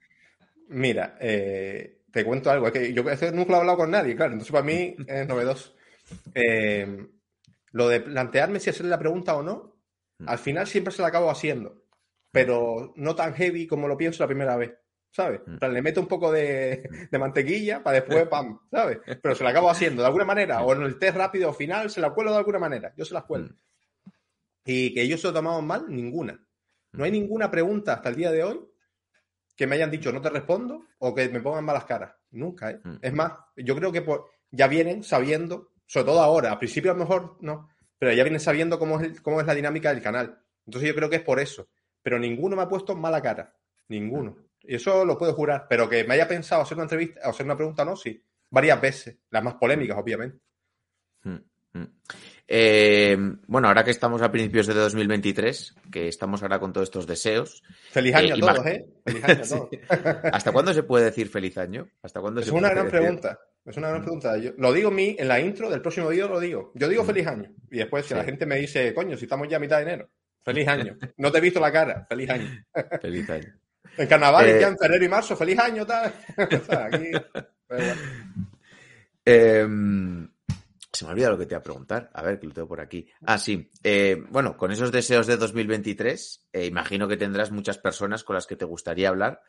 [SPEAKER 5] Mira, eh, te cuento algo, es que yo nunca lo he hablado con nadie, claro, entonces para mí <laughs> es novedoso. Eh, lo de plantearme si hacerle la pregunta o no. Al final siempre se la acabo haciendo, pero no tan heavy como lo pienso la primera vez, ¿sabes?
[SPEAKER 2] Mm.
[SPEAKER 5] Le meto un poco de, <laughs> de mantequilla para después, <laughs> pam, ¿sabes? Pero se la acabo haciendo de alguna manera, o en el test rápido o final, se la cuelo de alguna manera, yo se las cuelo.
[SPEAKER 2] Mm.
[SPEAKER 5] Y que ellos se lo tomaban mal, ninguna. No hay ninguna pregunta hasta el día de hoy que me hayan dicho no te respondo o que me pongan malas caras. Nunca, ¿eh?
[SPEAKER 2] Mm.
[SPEAKER 5] Es más, yo creo que por- ya vienen sabiendo, sobre todo ahora, al principio a lo mejor no, pero ya vienen sabiendo cómo es, el- cómo es la dinámica del canal. Entonces yo creo que es por eso. Pero ninguno me ha puesto mala cara. Ninguno. Y eso lo puedo jurar. Pero que me haya pensado hacer una entrevista o hacer una pregunta, no, sí. Varias veces. Las más polémicas, obviamente.
[SPEAKER 2] Mm, mm. Eh, bueno, ahora que estamos a principios de 2023, que estamos ahora con todos estos deseos,
[SPEAKER 5] Feliz año
[SPEAKER 2] Eh,
[SPEAKER 5] a
[SPEAKER 2] ima-
[SPEAKER 5] todos, ¿eh? Feliz año a <laughs> todos.
[SPEAKER 2] ¿hasta cuándo se puede decir feliz año? ¿Hasta cuándo
[SPEAKER 5] Es
[SPEAKER 2] se
[SPEAKER 5] una
[SPEAKER 2] puede
[SPEAKER 5] gran
[SPEAKER 2] decir?
[SPEAKER 5] pregunta. Es una gran pregunta. Yo, lo digo en, mi, en la intro del próximo vídeo, lo digo. Yo digo feliz año. Y después, si
[SPEAKER 2] Mm. Sí.
[SPEAKER 5] la gente me dice, coño, si estamos ya a mitad de enero, feliz año. <laughs> No te he visto la cara, feliz año.
[SPEAKER 2] Feliz año. <laughs>
[SPEAKER 5] En carnaval,
[SPEAKER 2] Eh.
[SPEAKER 5] ya en febrero y marzo, feliz año, tal. <laughs> O sea, aquí. pero bueno.
[SPEAKER 2] Eh, se me olvida lo que te iba a preguntar. A ver, que lo tengo por aquí. Ah, sí. Eh, bueno, con esos deseos de 2023, eh, imagino que tendrás muchas personas con las que te gustaría hablar,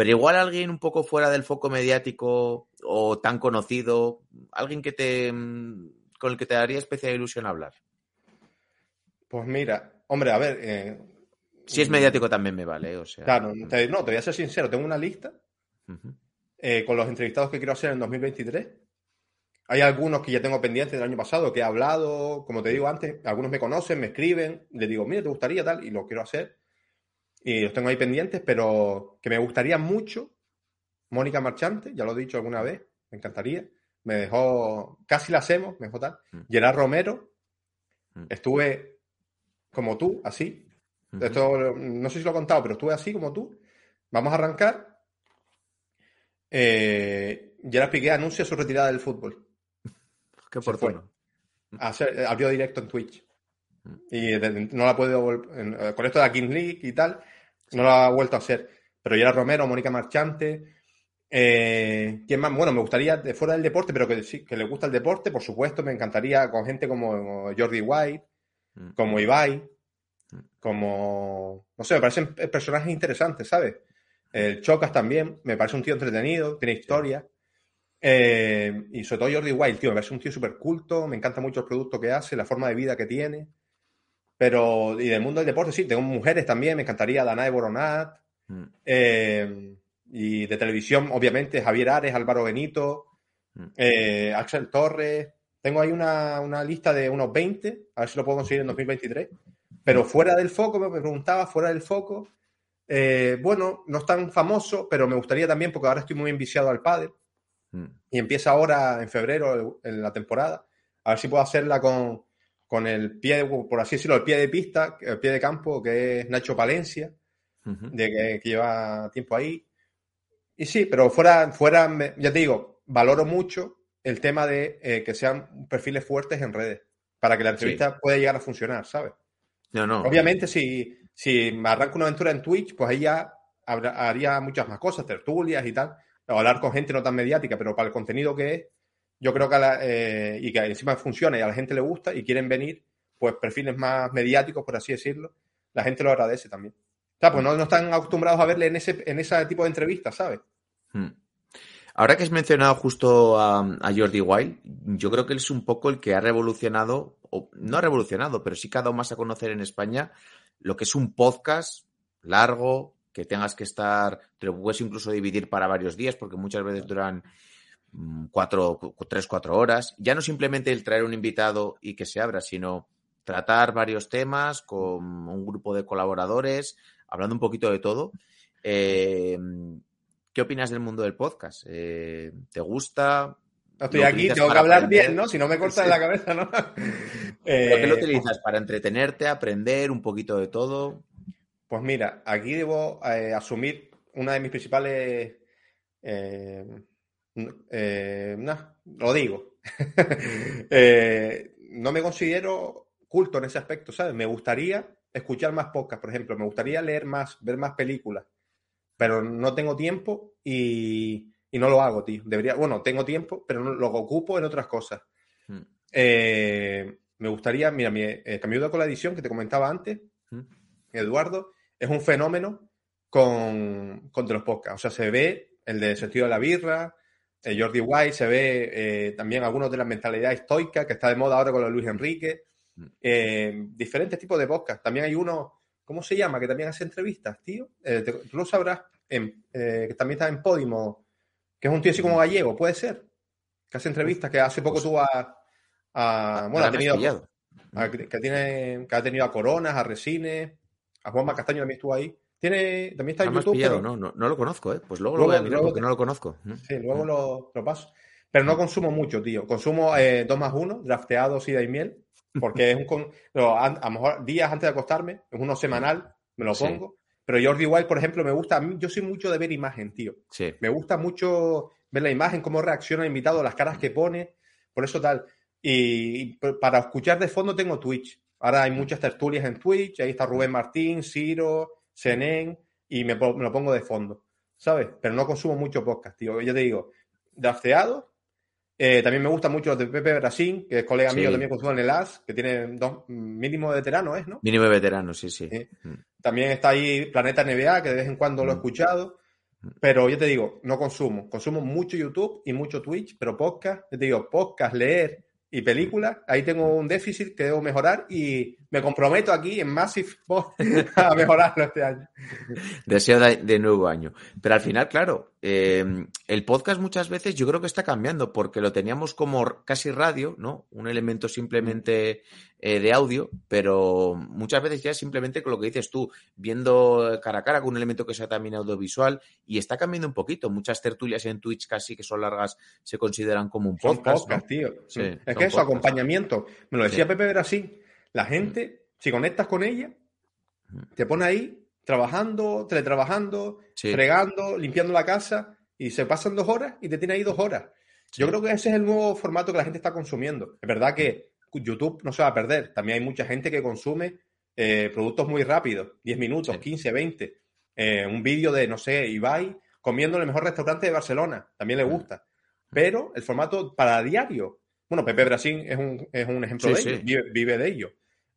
[SPEAKER 2] pero igual alguien un poco fuera del foco mediático o tan conocido, alguien que te mm, con el que te daría especial ilusión hablar.
[SPEAKER 5] Pues mira, hombre, a ver. eh,
[SPEAKER 2] Si es mediático también me vale, o sea.
[SPEAKER 5] Claro, te- no, te voy a ser sincero. Tengo una lista eh, con los entrevistados que quiero hacer en 2023. Hay algunos que ya tengo pendientes del año pasado, que he hablado, como te digo antes, algunos me conocen, me escriben, les digo, mira, ¿te gustaría tal? Y lo quiero hacer. Y los tengo ahí pendientes, pero que me gustaría mucho. Mónica Marchante, ya lo he dicho alguna vez, me encantaría. Me dejó, casi la hacemos, me dejó tal.
[SPEAKER 2] Mm.
[SPEAKER 5] Gerard Romero,
[SPEAKER 2] Mm.
[SPEAKER 5] estuve como tú, así. Esto no sé si lo he contado, pero estuve así como tú. Vamos a arrancar. Eh, Gerard Piqué anuncia su retirada del fútbol. <laughs>
[SPEAKER 2] Qué oportuno.
[SPEAKER 5] Abrió directo en Twitch. Y no la en- eh, con esto de la Kings League y tal, no lo ha vuelto a hacer. Pero Gerard Romero, Mónica Marchante, Eh, ¿Quién más? Bueno, me gustaría de fuera del deporte, pero que sí, que le gusta el deporte, por supuesto, me encantaría con gente como Jordi White,
[SPEAKER 2] Mm.
[SPEAKER 5] como Ibai,
[SPEAKER 2] Mm.
[SPEAKER 5] como. No sé, me parecen personajes interesantes, ¿sabes? El Chocas también, me parece un tío entretenido, tiene historia. Eh, y sobre todo Jordi Wild, tío, me parece un tío súper culto, me encanta mucho el producto que hace, la forma de vida que tiene. Pero, y del mundo del deporte, sí, tengo mujeres también, me encantaría Danae Boronat.
[SPEAKER 2] Mm.
[SPEAKER 5] eh, y de televisión, obviamente, Javier Ares, Álvaro Benito,
[SPEAKER 2] Mm.
[SPEAKER 5] eh, Axel Torres. Tengo ahí una, una lista de unos 20, a ver si lo puedo conseguir en 2023. Pero fuera del foco, me preguntaba, fuera del foco. eh, bueno, no es tan famoso, pero me gustaría también, porque ahora estoy muy enviciado al
[SPEAKER 2] Mm.
[SPEAKER 5] y empieza ahora en febrero el- en la temporada. A ver si puedo hacerla con, con el pie, de- por así decirlo, el pie de pista, el pie de campo, que es Nacho Palencia,
[SPEAKER 2] Ujú.
[SPEAKER 5] de que, que lleva tiempo ahí. Y sí, pero fuera, fuera, ya te digo, valoro mucho el tema de eh, que sean perfiles fuertes en redes, para que la entrevista pueda llegar a funcionar, ¿sabes?
[SPEAKER 2] No, no.
[SPEAKER 5] Obviamente, si, si me arranco una aventura en Twitch, pues ahí ya habrá- haría muchas más cosas, tertulias y tal, o hablar con gente no tan mediática, pero para el contenido que es, yo creo que a la- eh, y que encima funciona y a la gente le gusta y quieren venir, pues perfiles más mediáticos, por así decirlo, la gente lo agradece también. O sea, pues no, no están acostumbrados a verle en ese, en ese tipo de entrevistas, ¿sabes?
[SPEAKER 2] Mm. Ahora que has mencionado justo a, a Jordi Wild, yo creo que él es un poco el que ha revolucionado, o no ha revolucionado, pero sí que ha dado más a conocer en España lo que es un podcast largo, que tengas que estar, te lo puedes incluso dividir para varios días, porque muchas veces duran cuatro, cu- tres, cuatro horas. Ya no simplemente el traer un invitado y que se abra, sino tratar varios temas con un grupo de colaboradores, hablando un poquito de todo. Eh, ¿Qué opinas del mundo del podcast? Eh, ¿Te gusta?
[SPEAKER 5] Estoy
[SPEAKER 2] ¿Lo
[SPEAKER 5] aquí, tengo que hablar
[SPEAKER 2] aprender?
[SPEAKER 5] bien, ¿no? Si no me cortan
[SPEAKER 2] Sí.
[SPEAKER 5] la cabeza, ¿no? <laughs>
[SPEAKER 2] ¿Pero qué lo
[SPEAKER 5] Eh,
[SPEAKER 2] utilizas? ¿Para entretenerte, aprender un poquito de todo?
[SPEAKER 5] Pues mira, aquí debo eh, asumir una de mis principales. eh, eh, nah, lo digo. <laughs> Eh, no me considero culto en ese aspecto, ¿sabes? Me gustaría escuchar más podcasts, por ejemplo. Me gustaría leer más, ver más películas. Pero no tengo tiempo y, y no lo hago, tío. Debería, bueno, tengo tiempo, pero no, lo ocupo en otras cosas.
[SPEAKER 2] Mm.
[SPEAKER 5] Eh, me gustaría, mira, mi eh, Camino con la edición que te comentaba antes,
[SPEAKER 2] Mm.
[SPEAKER 5] Eduardo, es un fenómeno con, con los podcasts. O sea, se ve el de sentido de la birra, eh, Jordi White, se ve eh, también algunos de la mentalidad estoica que está de moda ahora con de Luis Enrique.
[SPEAKER 2] Mm.
[SPEAKER 5] Eh, diferentes tipos de podcasts. También hay uno, ¿cómo se llama? Que también hace entrevistas, tío. Te- tú lo sabrás, en- eh, que también está en Podimo, que es un tío así como gallego, puede ser. Que hace entrevistas, que hace poco
[SPEAKER 2] Pues-
[SPEAKER 5] tuvo a, a- bueno, ha tenido, a- que, tiene, que ha tenido a Coronas, a Resines, a Juanma Castaño también estuvo ahí. Tiene, también está en
[SPEAKER 2] Ah,
[SPEAKER 5] YouTube.
[SPEAKER 2] pillado,
[SPEAKER 5] pero-
[SPEAKER 2] no, no, no lo conozco, ¿eh? Pues luego, lo
[SPEAKER 5] Luego-
[SPEAKER 2] voy a mirar porque
[SPEAKER 5] te-
[SPEAKER 2] no lo conozco. Mm.
[SPEAKER 5] Sí, luego lo, lo paso. Pero no consumo mucho, tío. Consumo eh, 2 más 1, drafteado, sida y miel, porque es un... Con, lo- a, a lo mejor días antes de acostarme, es uno semanal, me lo
[SPEAKER 2] Sí.
[SPEAKER 5] pongo. Pero Jordi Wild, por ejemplo, me gusta... a mí- yo soy mucho de ver imagen, tío.
[SPEAKER 2] Sí.
[SPEAKER 5] Me gusta mucho ver la imagen, cómo reacciona el invitado, las caras que pone, por eso tal. Y, para escuchar de fondo tengo Twitch. Ahora hay muchas tertulias en Twitch, ahí está Rubén Martín, Ciro, Zenén, y me, lo pongo de fondo, ¿sabes? Pero no consumo mucho podcast, tío. Yo te digo, drafteado. Eh, también me gusta mucho los de Pepe Brasil, que es colega
[SPEAKER 2] Sí.
[SPEAKER 5] mío también consumo en el AS, que tiene dos mínimo de veteranos, ¿es, no?
[SPEAKER 2] Mínimo de veterano, sí, sí. Mm.
[SPEAKER 5] También está ahí Planeta NBA, que de vez en cuando lo he
[SPEAKER 2] Mm.
[SPEAKER 5] escuchado. Pero yo te digo, no consumo. Consumo mucho YouTube y mucho Twitch, pero podcast, yo te digo, podcast, leer y películas, ahí tengo un déficit que debo mejorar y me comprometo aquí en Massive Pod <laughs> a mejorarlo este año.
[SPEAKER 2] Deseo de, de nuevo año. Pero al final, claro, eh, el podcast muchas veces yo creo que está cambiando porque lo teníamos como casi radio, ¿no? Un elemento simplemente eh, de audio, pero muchas veces ya simplemente con lo que dices tú, viendo cara a cara con un elemento que sea también audiovisual y está cambiando un poquito. Muchas tertulias en Twitch casi que son largas se consideran como un
[SPEAKER 5] Son
[SPEAKER 2] podcast.
[SPEAKER 5] podcast,
[SPEAKER 2] ¿no?
[SPEAKER 5] tío.
[SPEAKER 2] Sí,
[SPEAKER 5] es que eso,
[SPEAKER 2] podcast.
[SPEAKER 5] acompañamiento. Me lo decía
[SPEAKER 2] Sí.
[SPEAKER 5] Pepe Brasil. La gente, si conectas con ella,
[SPEAKER 2] Mm.
[SPEAKER 5] te pone ahí trabajando, teletrabajando,
[SPEAKER 2] Sí.
[SPEAKER 5] fregando, limpiando la casa y se pasan dos horas y te tiene ahí dos horas.
[SPEAKER 2] Sí.
[SPEAKER 5] Yo creo que ese es el nuevo formato que la gente está consumiendo. Es verdad que YouTube no se va a perder. También hay mucha gente que consume eh, productos muy rápidos, 10 minutos,
[SPEAKER 2] Sí.
[SPEAKER 5] 15, 20. Eh, un vídeo de, no sé, Ibai comiendo en el mejor restaurante de Barcelona, también le gusta. Pero el formato para diario, bueno, Pepe Brasil es un, es un ejemplo de ello, vive, vive de ello.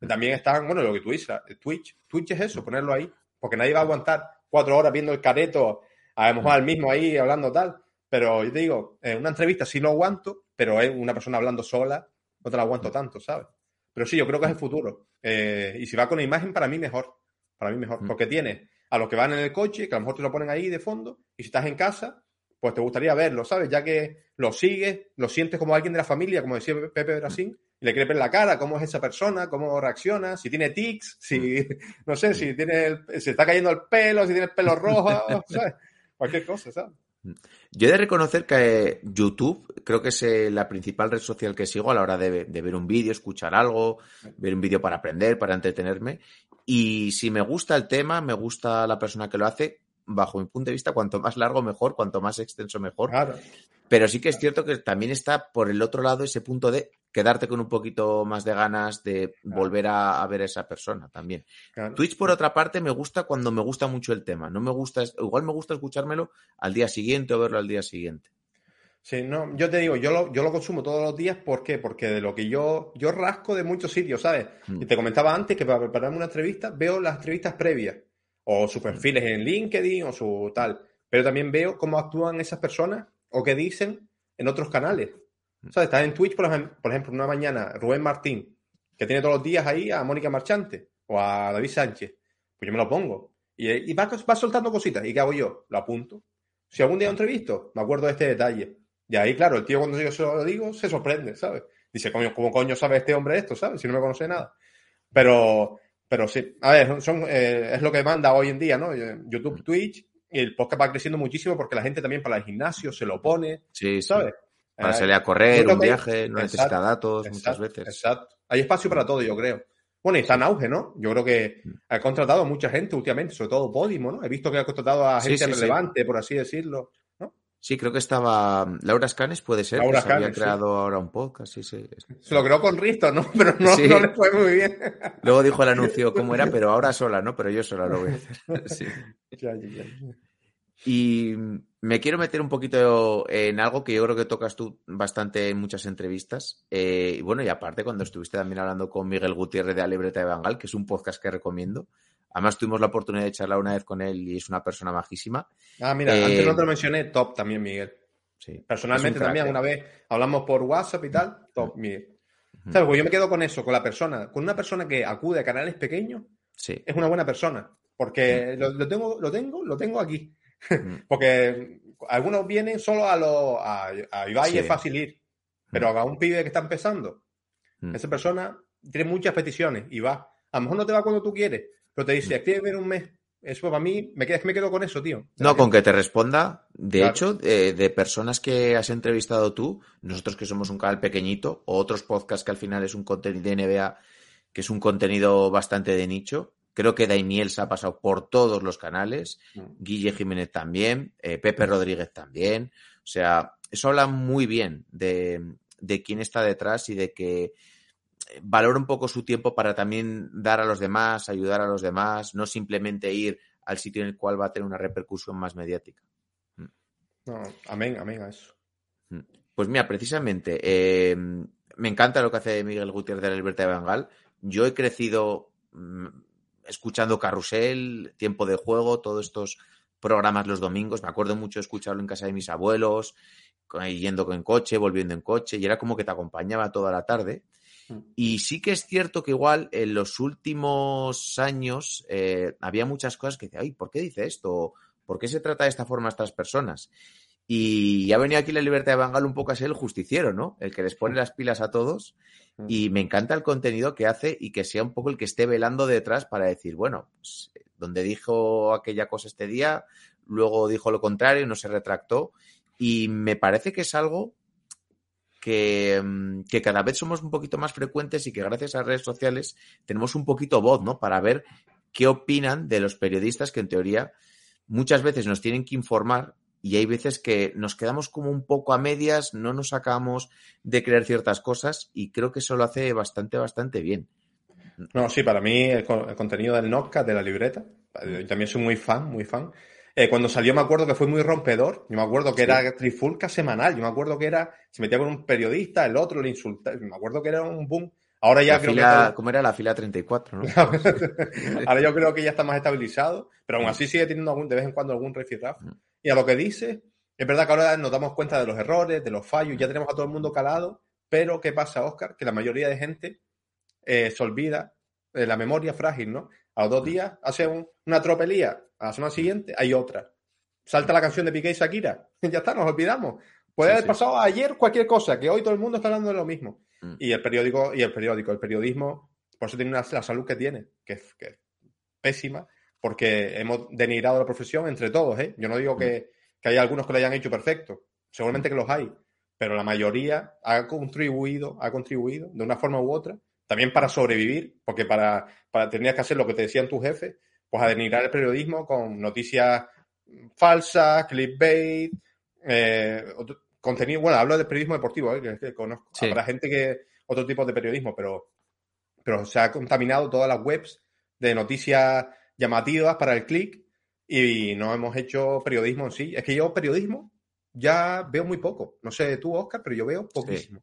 [SPEAKER 5] También están, bueno, lo que tú dices, Twitch. Twitch es eso, ponerlo ahí, porque nadie va a aguantar cuatro horas viendo el careto, a lo mejor al mismo ahí hablando tal. Pero yo te digo, en una entrevista sí lo aguanto, pero es una persona hablando sola, no te la aguanto tanto, ¿sabes? Pero sí, yo creo que es el futuro. Eh, y si va con imagen, para mí mejor. Para mí mejor.
[SPEAKER 2] Mm.
[SPEAKER 5] Porque tienes a los que van en el coche, que a lo mejor te lo ponen ahí de fondo, y si estás en casa, pues te gustaría verlo, ¿sabes? Ya que lo sigues, lo sientes como alguien de la familia, como decía Pepe Brasil, y le quieres ver la cara, cómo es esa persona, cómo reacciona, si tiene tics, si, <laughs> no sé, si tiene, el- se está cayendo el pelo, si tiene el pelo rojo, <laughs> <laughs> ¿sabes? Cualquier cosa, ¿sabes?
[SPEAKER 2] Yo he de reconocer que YouTube creo que es eh, la principal red social que sigo a la hora de, de ver un vídeo, escuchar algo, ver un vídeo para aprender, para entretenerme. Y si me gusta el tema, me gusta la persona que lo hace, bajo mi punto de vista, cuanto más largo mejor, cuanto más extenso mejor.
[SPEAKER 5] Claro.
[SPEAKER 2] Pero sí que es cierto que también está por el otro lado ese punto de quedarte con un poquito más de ganas de volver a, a ver a esa persona también.
[SPEAKER 5] claro.
[SPEAKER 2] Twitch, por otra parte, me gusta cuando me gusta mucho el tema. No me gusta, igual me gusta escuchármelo al día siguiente o verlo al día siguiente.
[SPEAKER 5] Sí, no, yo te digo, yo lo, yo lo consumo todos los días, ¿por qué? Porque de lo que yo, yo rasco de muchos sitios, ¿sabes?
[SPEAKER 2] Mm.
[SPEAKER 5] Y te comentaba antes que para prepararme una entrevista veo las entrevistas previas, o sus perfiles en LinkedIn, o su tal, pero también veo cómo actúan esas personas o qué dicen en otros canales. ¿Sabes? Estás en Twitch, por ejemplo, una mañana, Rubén Martín, que tiene todos los días ahí a Mónica Marchante o a David Sánchez, pues yo me lo pongo. Y, y va, va soltando cositas. ¿Y qué hago yo? Lo apunto. Si algún día lo entrevisto, me acuerdo de este detalle. Y ahí, claro, el tío cuando yo se lo digo, se sorprende, ¿sabes? Dice, coño, ¿cómo coño sabe este hombre esto, ¿sabes? Si no me conoce nada. Pero, pero sí, a ver, son, eh, es lo que manda hoy en día, ¿no? Eh, YouTube, Twitch, y el podcast va creciendo muchísimo porque la gente también para el gimnasio se lo pone,
[SPEAKER 2] Sí, sí. Para
[SPEAKER 5] Eh,
[SPEAKER 2] salir a correr, un viaje, no
[SPEAKER 5] exacto,
[SPEAKER 2] necesita datos muchas veces.
[SPEAKER 5] Exacto. Hay espacio para todo, yo creo. Bueno, y está en auge, ¿no? Yo creo que
[SPEAKER 2] Mm.
[SPEAKER 5] ha contratado a mucha gente últimamente, sobre todo Podimo, ¿no? He visto que ha contratado a gente
[SPEAKER 2] sí, sí.
[SPEAKER 5] relevante, por así decirlo. ¿no?
[SPEAKER 2] Sí, creo que estaba Laura Scanes, puede ser,
[SPEAKER 5] Laura
[SPEAKER 2] que se había
[SPEAKER 5] Scanes, sí.
[SPEAKER 2] creado ahora un podcast, sí, sí.
[SPEAKER 5] Se lo creó con Risto, ¿no? <laughs> Pero no le fue muy bien.
[SPEAKER 2] Luego dijo el anuncio cómo era, pero ahora sola, ¿no? Pero yo sola lo voy a hacer. <laughs> Y me quiero meter un poquito en algo que yo creo que tocas tú bastante en muchas entrevistas. Eh, y bueno, y aparte cuando estuviste también hablando con Miguel Gutiérrez de La Libreta de Bangal, que es un podcast que recomiendo. Además tuvimos la oportunidad de charlar una vez con él y es una persona majísima.
[SPEAKER 5] Ah, mira,
[SPEAKER 2] Eh,
[SPEAKER 5] antes no te lo mencioné, top también, Miguel.
[SPEAKER 2] Sí.
[SPEAKER 5] Personalmente
[SPEAKER 2] un
[SPEAKER 5] también,
[SPEAKER 2] ¿eh?
[SPEAKER 5] una vez hablamos por WhatsApp y tal, top, Miguel. ¿Sabes? Pues yo me quedo con eso, con la persona. Con una persona que acude a canales pequeños,
[SPEAKER 2] Sí.
[SPEAKER 5] es una buena persona. Porque lo, lo tengo, lo tengo, lo tengo aquí.
[SPEAKER 2] Mm. <laughs>
[SPEAKER 5] Porque algunos vienen solo a lo a, a Ibai
[SPEAKER 2] Sí.
[SPEAKER 5] es fácil ir. Pero a un pibe que está empezando,
[SPEAKER 2] Mm.
[SPEAKER 5] esa persona tiene muchas peticiones y va. A lo mejor no te va cuando tú quieres, pero te dice, ¿quieres ver un mes? Eso para mí, me quedo, me quedo con eso, tío.
[SPEAKER 2] No, con que te responda. De
[SPEAKER 5] Claro.
[SPEAKER 2] hecho, eh, de personas que has entrevistado tú, nosotros que somos un canal pequeñito, o otros podcasts que al final es un contenido de NBA, que es un contenido bastante de nicho. Creo que Daimiel se ha pasado por todos los canales,
[SPEAKER 5] Mm.
[SPEAKER 2] Guille Jiménez también, eh, Pepe Rodríguez también. O sea, eso habla muy bien de, de quién está detrás y de que eh, valora un poco su tiempo para también dar a los demás, ayudar a los demás, no simplemente ir al sitio en el cual va a tener una repercusión más mediática.
[SPEAKER 5] No, amén, amén a eso.
[SPEAKER 2] Pues mira, precisamente, eh, me encanta lo que hace Miguel Gutiérrez de la Libertad de Bengal. Yo he crecido mm, escuchando Carrusel, Tiempo de Juego, todos estos programas los domingos. Me acuerdo mucho de escucharlo en casa de mis abuelos, yendo en coche, volviendo en coche, y era como que te acompañaba toda la tarde.
[SPEAKER 5] Mm.
[SPEAKER 2] Y sí que es cierto que igual en los últimos años eh, había muchas cosas que decía, ay, ¿por qué dice esto? ¿Por qué se trata de esta forma a estas personas? Y ha venido aquí la libertad de Bangal un poco a ser el justiciero, ¿no? El que les pone las pilas a todos.
[SPEAKER 5] Mm.
[SPEAKER 2] Y me encanta el contenido que hace y que sea un poco el que esté velando detrás para decir, bueno, pues, donde dijo aquella cosa este día, luego dijo lo contrario, no se retractó. Y me parece que es algo que, mm, que cada vez somos un poquito más frecuentes y que gracias a redes sociales tenemos un poquito voz, ¿no? Para ver qué opinan de los periodistas que en teoría muchas veces nos tienen que informar y hay veces que nos quedamos como un poco a medias, no nos sacamos de creer ciertas cosas y creo que eso lo hace bastante, bastante bien.
[SPEAKER 5] No, sí, para mí el, co- el contenido del Notcast, de la libreta, yo también soy muy fan, muy fan. Eh, cuando salió me acuerdo que fue muy rompedor. Yo me acuerdo que era trifulca semanal. Yo me acuerdo que era, se metía con un periodista, el otro le insultaba. Me acuerdo que era un boom. Ahora ya
[SPEAKER 2] La
[SPEAKER 5] creo
[SPEAKER 2] fila-
[SPEAKER 5] que...
[SPEAKER 2] ¿Cómo era la fila 34, no? <laughs>
[SPEAKER 5] Ahora yo creo que ya está más estabilizado, pero aún así sigue teniendo algún, de vez en cuando algún rifirrafo. Y a lo que dice, es verdad que ahora nos damos cuenta de los errores, de los fallos, ya tenemos a todo el mundo calado, pero ¿qué pasa, Oscar? Que la mayoría de gente eh, se olvida de la memoria frágil, ¿no? A los dos días hace un- una tropelía, a la semana siguiente hay otra. Salta la canción de Piqué y Shakira, <laughs> ya está, nos olvidamos. Puede
[SPEAKER 2] Sí,
[SPEAKER 5] haber
[SPEAKER 2] sí.
[SPEAKER 5] pasado ayer cualquier cosa, que hoy todo el mundo está hablando de lo mismo.
[SPEAKER 2] Mm.
[SPEAKER 5] Y el periódico, y el periódico, el periodismo, por eso tiene una- la salud que tiene, que que es pésima, porque hemos denigrado la profesión entre todos, ¿eh? Yo no digo que, que hay algunos que lo hayan hecho perfecto, seguramente que los hay, pero la mayoría ha contribuido, ha contribuido de una forma u otra, también para sobrevivir, porque para, para tenías que hacer lo que te decían tus jefes, pues a denigrar el periodismo con noticias falsas, clickbait, eh, otro- contenido, bueno, hablo de periodismo deportivo, ¿eh? que, que conozco,
[SPEAKER 2] Sí.
[SPEAKER 5] habrá gente que, otro tipo de periodismo, pero, pero se ha contaminado todas las webs de noticias llamativas para el click y no hemos hecho periodismo en sí. Es que yo periodismo ya veo muy poco. No sé tú, Oscar, pero yo veo poquísimo.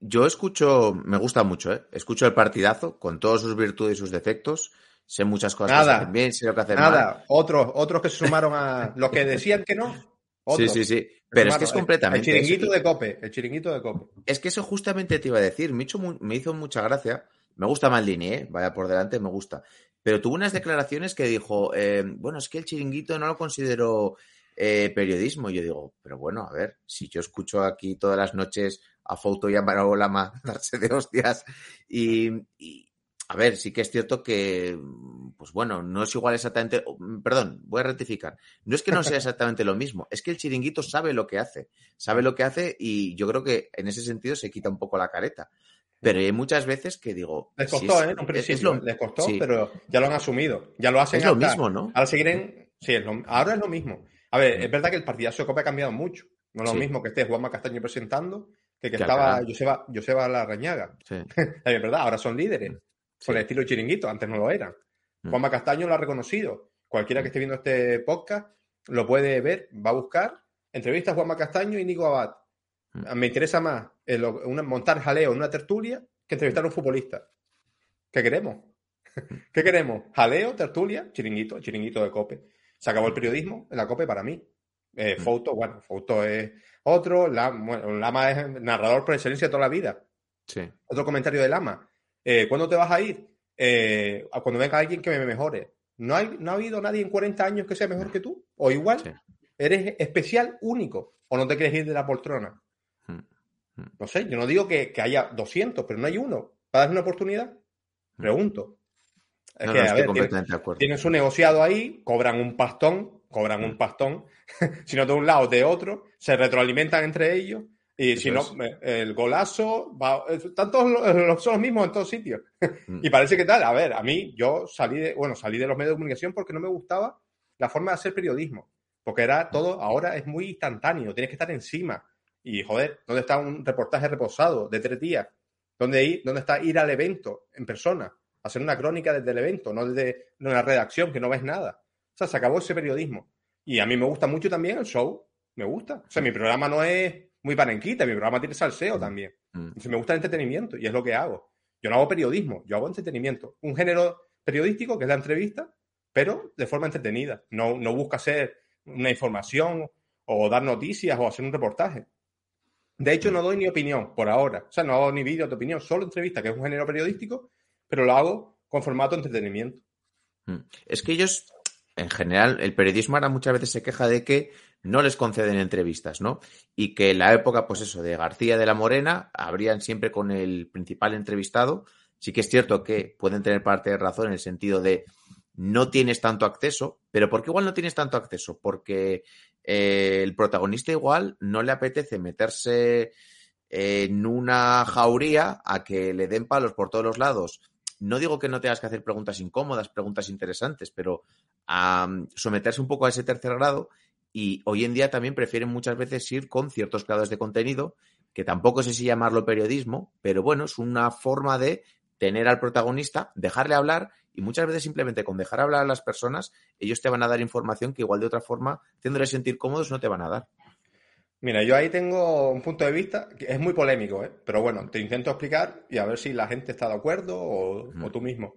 [SPEAKER 2] Yo escucho, me gusta mucho, ¿eh? Escucho el partidazo con todas sus virtudes y sus defectos. Sé muchas cosas que
[SPEAKER 5] Nada.
[SPEAKER 2] se hacen bien, sé lo que hacen mal.
[SPEAKER 5] Nada, otros, otros que se sumaron a los que decían que no.
[SPEAKER 2] Sí,
[SPEAKER 5] Otros.
[SPEAKER 2] sí, sí. Pero es que es completamente.
[SPEAKER 5] El chiringuito
[SPEAKER 2] eso.
[SPEAKER 5] de Cope, el chiringuito de Cope.
[SPEAKER 2] Es que eso justamente te iba a decir. Me hizo, me hizo mucha gracia. Me gusta Maldini, ¿eh? Vaya por delante, me gusta. Pero tuvo unas declaraciones que dijo, eh, bueno, es que el chiringuito no lo considero eh, periodismo. Y yo digo, pero bueno, a ver, si yo escucho aquí todas las noches a Fouto y a Lama darse de hostias y, y, a ver, sí que es cierto que, pues bueno, no es igual exactamente, perdón, voy a rectificar, no es que no sea <laughs> exactamente lo mismo, es que el chiringuito sabe lo que hace, sabe lo que hace y yo creo que en ese sentido se quita un poco la careta. Pero hay muchas veces que digo...
[SPEAKER 5] Les
[SPEAKER 2] si
[SPEAKER 5] costó,
[SPEAKER 2] es-
[SPEAKER 5] ¿eh? En
[SPEAKER 2] es-
[SPEAKER 5] principio,
[SPEAKER 2] es lo-
[SPEAKER 5] les costó,
[SPEAKER 2] sí.
[SPEAKER 5] pero ya lo han asumido. Ya lo hacen
[SPEAKER 2] Es lo mismo, ¿no?
[SPEAKER 5] Ahora seguirán. Sí, es lo- ahora es lo mismo. A ver, es verdad que el partidazo de Copa ha cambiado mucho. No es lo
[SPEAKER 2] Sí.
[SPEAKER 5] mismo que esté Juanma Castaño presentando que que
[SPEAKER 2] Que
[SPEAKER 5] estaba. Joseba, Joseba Larrañaga.
[SPEAKER 2] Sí, <laughs>
[SPEAKER 5] Es verdad, ahora son líderes. Con el estilo chiringuito, antes no lo eran.
[SPEAKER 2] Mm.
[SPEAKER 5] Juanma Castaño lo ha reconocido. Cualquiera que esté viendo este podcast lo puede ver, va a buscar entrevistas a Juanma Castaño y Nico Abad.
[SPEAKER 2] Mm.
[SPEAKER 5] Me interesa más el- una- montar jaleo en una tertulia que entrevistar a un futbolista. ¿Qué queremos? ¿Qué queremos? ¿Jaleo, tertulia? Chiringuito, chiringuito de Cope. Se acabó el periodismo en la Cope para mí. Eh,
[SPEAKER 2] Mm.
[SPEAKER 5] Fouto, bueno, Fouto es otro. La- bueno, Lama es narrador por excelencia toda la vida.
[SPEAKER 2] sí.
[SPEAKER 5] Otro comentario de Lama. Eh, ¿Cuándo te vas a ir? Eh, cuando venga alguien que me mejore. ¿No, hay, ¿No ha habido nadie en 40 años que sea mejor que tú? ¿O igual?
[SPEAKER 2] Sí.
[SPEAKER 5] ¿Eres especial, único? ¿O no te quieres ir de la poltrona?
[SPEAKER 2] Mm. Mm.
[SPEAKER 5] No sé, yo no digo que, que haya 200, pero no hay uno. ¿Para darle una oportunidad? Pregunto. Es
[SPEAKER 2] No,
[SPEAKER 5] que,
[SPEAKER 2] no,
[SPEAKER 5] a ver, tienen, tienen su negociado ahí, cobran un pastón, cobran un pastón, <laughs> si no de un lado, de otro, se retroalimentan entre ellos, y si no, el golazo, va, están todos <laughs> los, son los mismos en todos sitios.
[SPEAKER 2] Mm. <laughs>
[SPEAKER 5] y parece que tal, a ver, a mí, yo salí de, bueno, salí de los medios de comunicación porque no me gustaba la forma de hacer periodismo, porque era todo, ahora es muy instantáneo, tienes que estar encima. Y joder, ¿dónde está un reportaje reposado de tres días? ¿Dónde, ir, dónde está ir al evento en persona? Hacer una crónica desde el evento, no desde una redacción que no ves nada. O sea, se acabó ese periodismo. Y a mí me gusta mucho también el show. Me gusta. O sea, mi programa no es muy panenquita, mi programa tiene salseo también.
[SPEAKER 2] Mm.
[SPEAKER 5] Entonces, me gusta el entretenimiento y es lo que hago. Yo no hago periodismo, yo hago entretenimiento. Un género periodístico que es la entrevista, pero de forma entretenida. No, no busca hacer una información o dar noticias o hacer un reportaje. De hecho, no doy ni opinión por ahora. O sea, no hago ni vídeo de opinión, solo entrevista, que es un género periodístico, pero lo hago con formato entretenimiento.
[SPEAKER 2] Mm. Es que ellos, en general, el periodismo ahora muchas veces se queja de que no les conceden entrevistas, ¿no? Y que en la época, pues eso, de García de la Morena, habrían siempre con el principal entrevistado. Sí que es cierto que pueden tener parte de razón en el sentido de no tienes tanto acceso, pero ¿por qué igual no tienes tanto acceso? Porque eh, el protagonista igual no le apetece meterse en una jauría a que le den palos por todos los lados. No digo que no tengas que hacer preguntas incómodas, preguntas interesantes, pero a someterse un poco a ese tercer grado y hoy en día también prefieren muchas veces ir con ciertos grados de contenido, que tampoco sé si llamarlo periodismo, pero bueno, es una forma de tener al protagonista, dejarle hablar Y muchas veces simplemente con dejar hablar a las personas, ellos te van a dar información que igual de otra forma, haciéndoles sentir cómodos, no te van a dar.
[SPEAKER 5] Mira, yo ahí tengo un punto de vista que es muy polémico, ¿eh? pero bueno, te intento explicar y a ver si la gente está de acuerdo o, o tú mismo.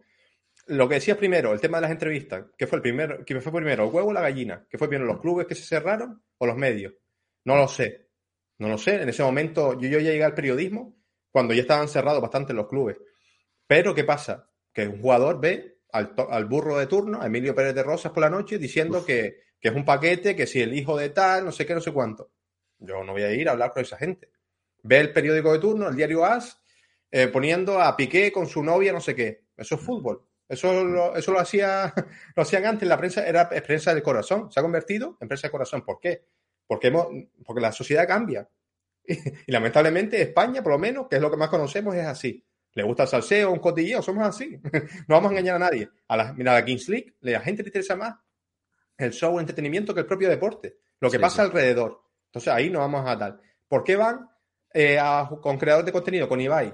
[SPEAKER 5] Lo que decías primero, el tema de las entrevistas, ¿qué fue el primero? ¿Qué fue primero, el huevo o la gallina? ¿Qué fue primero, los clubes que se cerraron o los medios? No lo sé. No lo sé. En ese momento yo, yo ya llegué al periodismo cuando ya estaban cerrados bastante los clubes. Pero ¿qué pasa? Que un jugador ve al, al burro de turno, a Emilio Pérez de Rosas por la noche, diciendo que, que es un paquete, que si el hijo de tal, no sé qué, no sé cuánto. Yo no voy a ir a hablar con esa gente. Ve el periódico de turno, el diario AS, eh, poniendo a Piqué con su novia, no sé qué. Eso es fútbol. Eso lo, eso lo hacía, <laughs> lo hacían antes, la prensa era prensa del corazón. Se ha convertido en prensa del corazón. ¿Por qué? Porque, hemos, porque la sociedad cambia. <laughs> Y, lamentablemente España, por lo menos, que es lo que más conocemos, es así. Le gusta el salseo, un cotilleo, somos así. <laughs> No vamos a engañar a nadie. A la, mira, a la Kings League, a la gente le interesa más el show, el entretenimiento que el propio deporte. Lo que
[SPEAKER 2] Sí,
[SPEAKER 5] pasa
[SPEAKER 2] sí.
[SPEAKER 5] alrededor. Entonces ahí no vamos a tal. ¿Por qué van eh, a- con creadores de contenido, con Ibai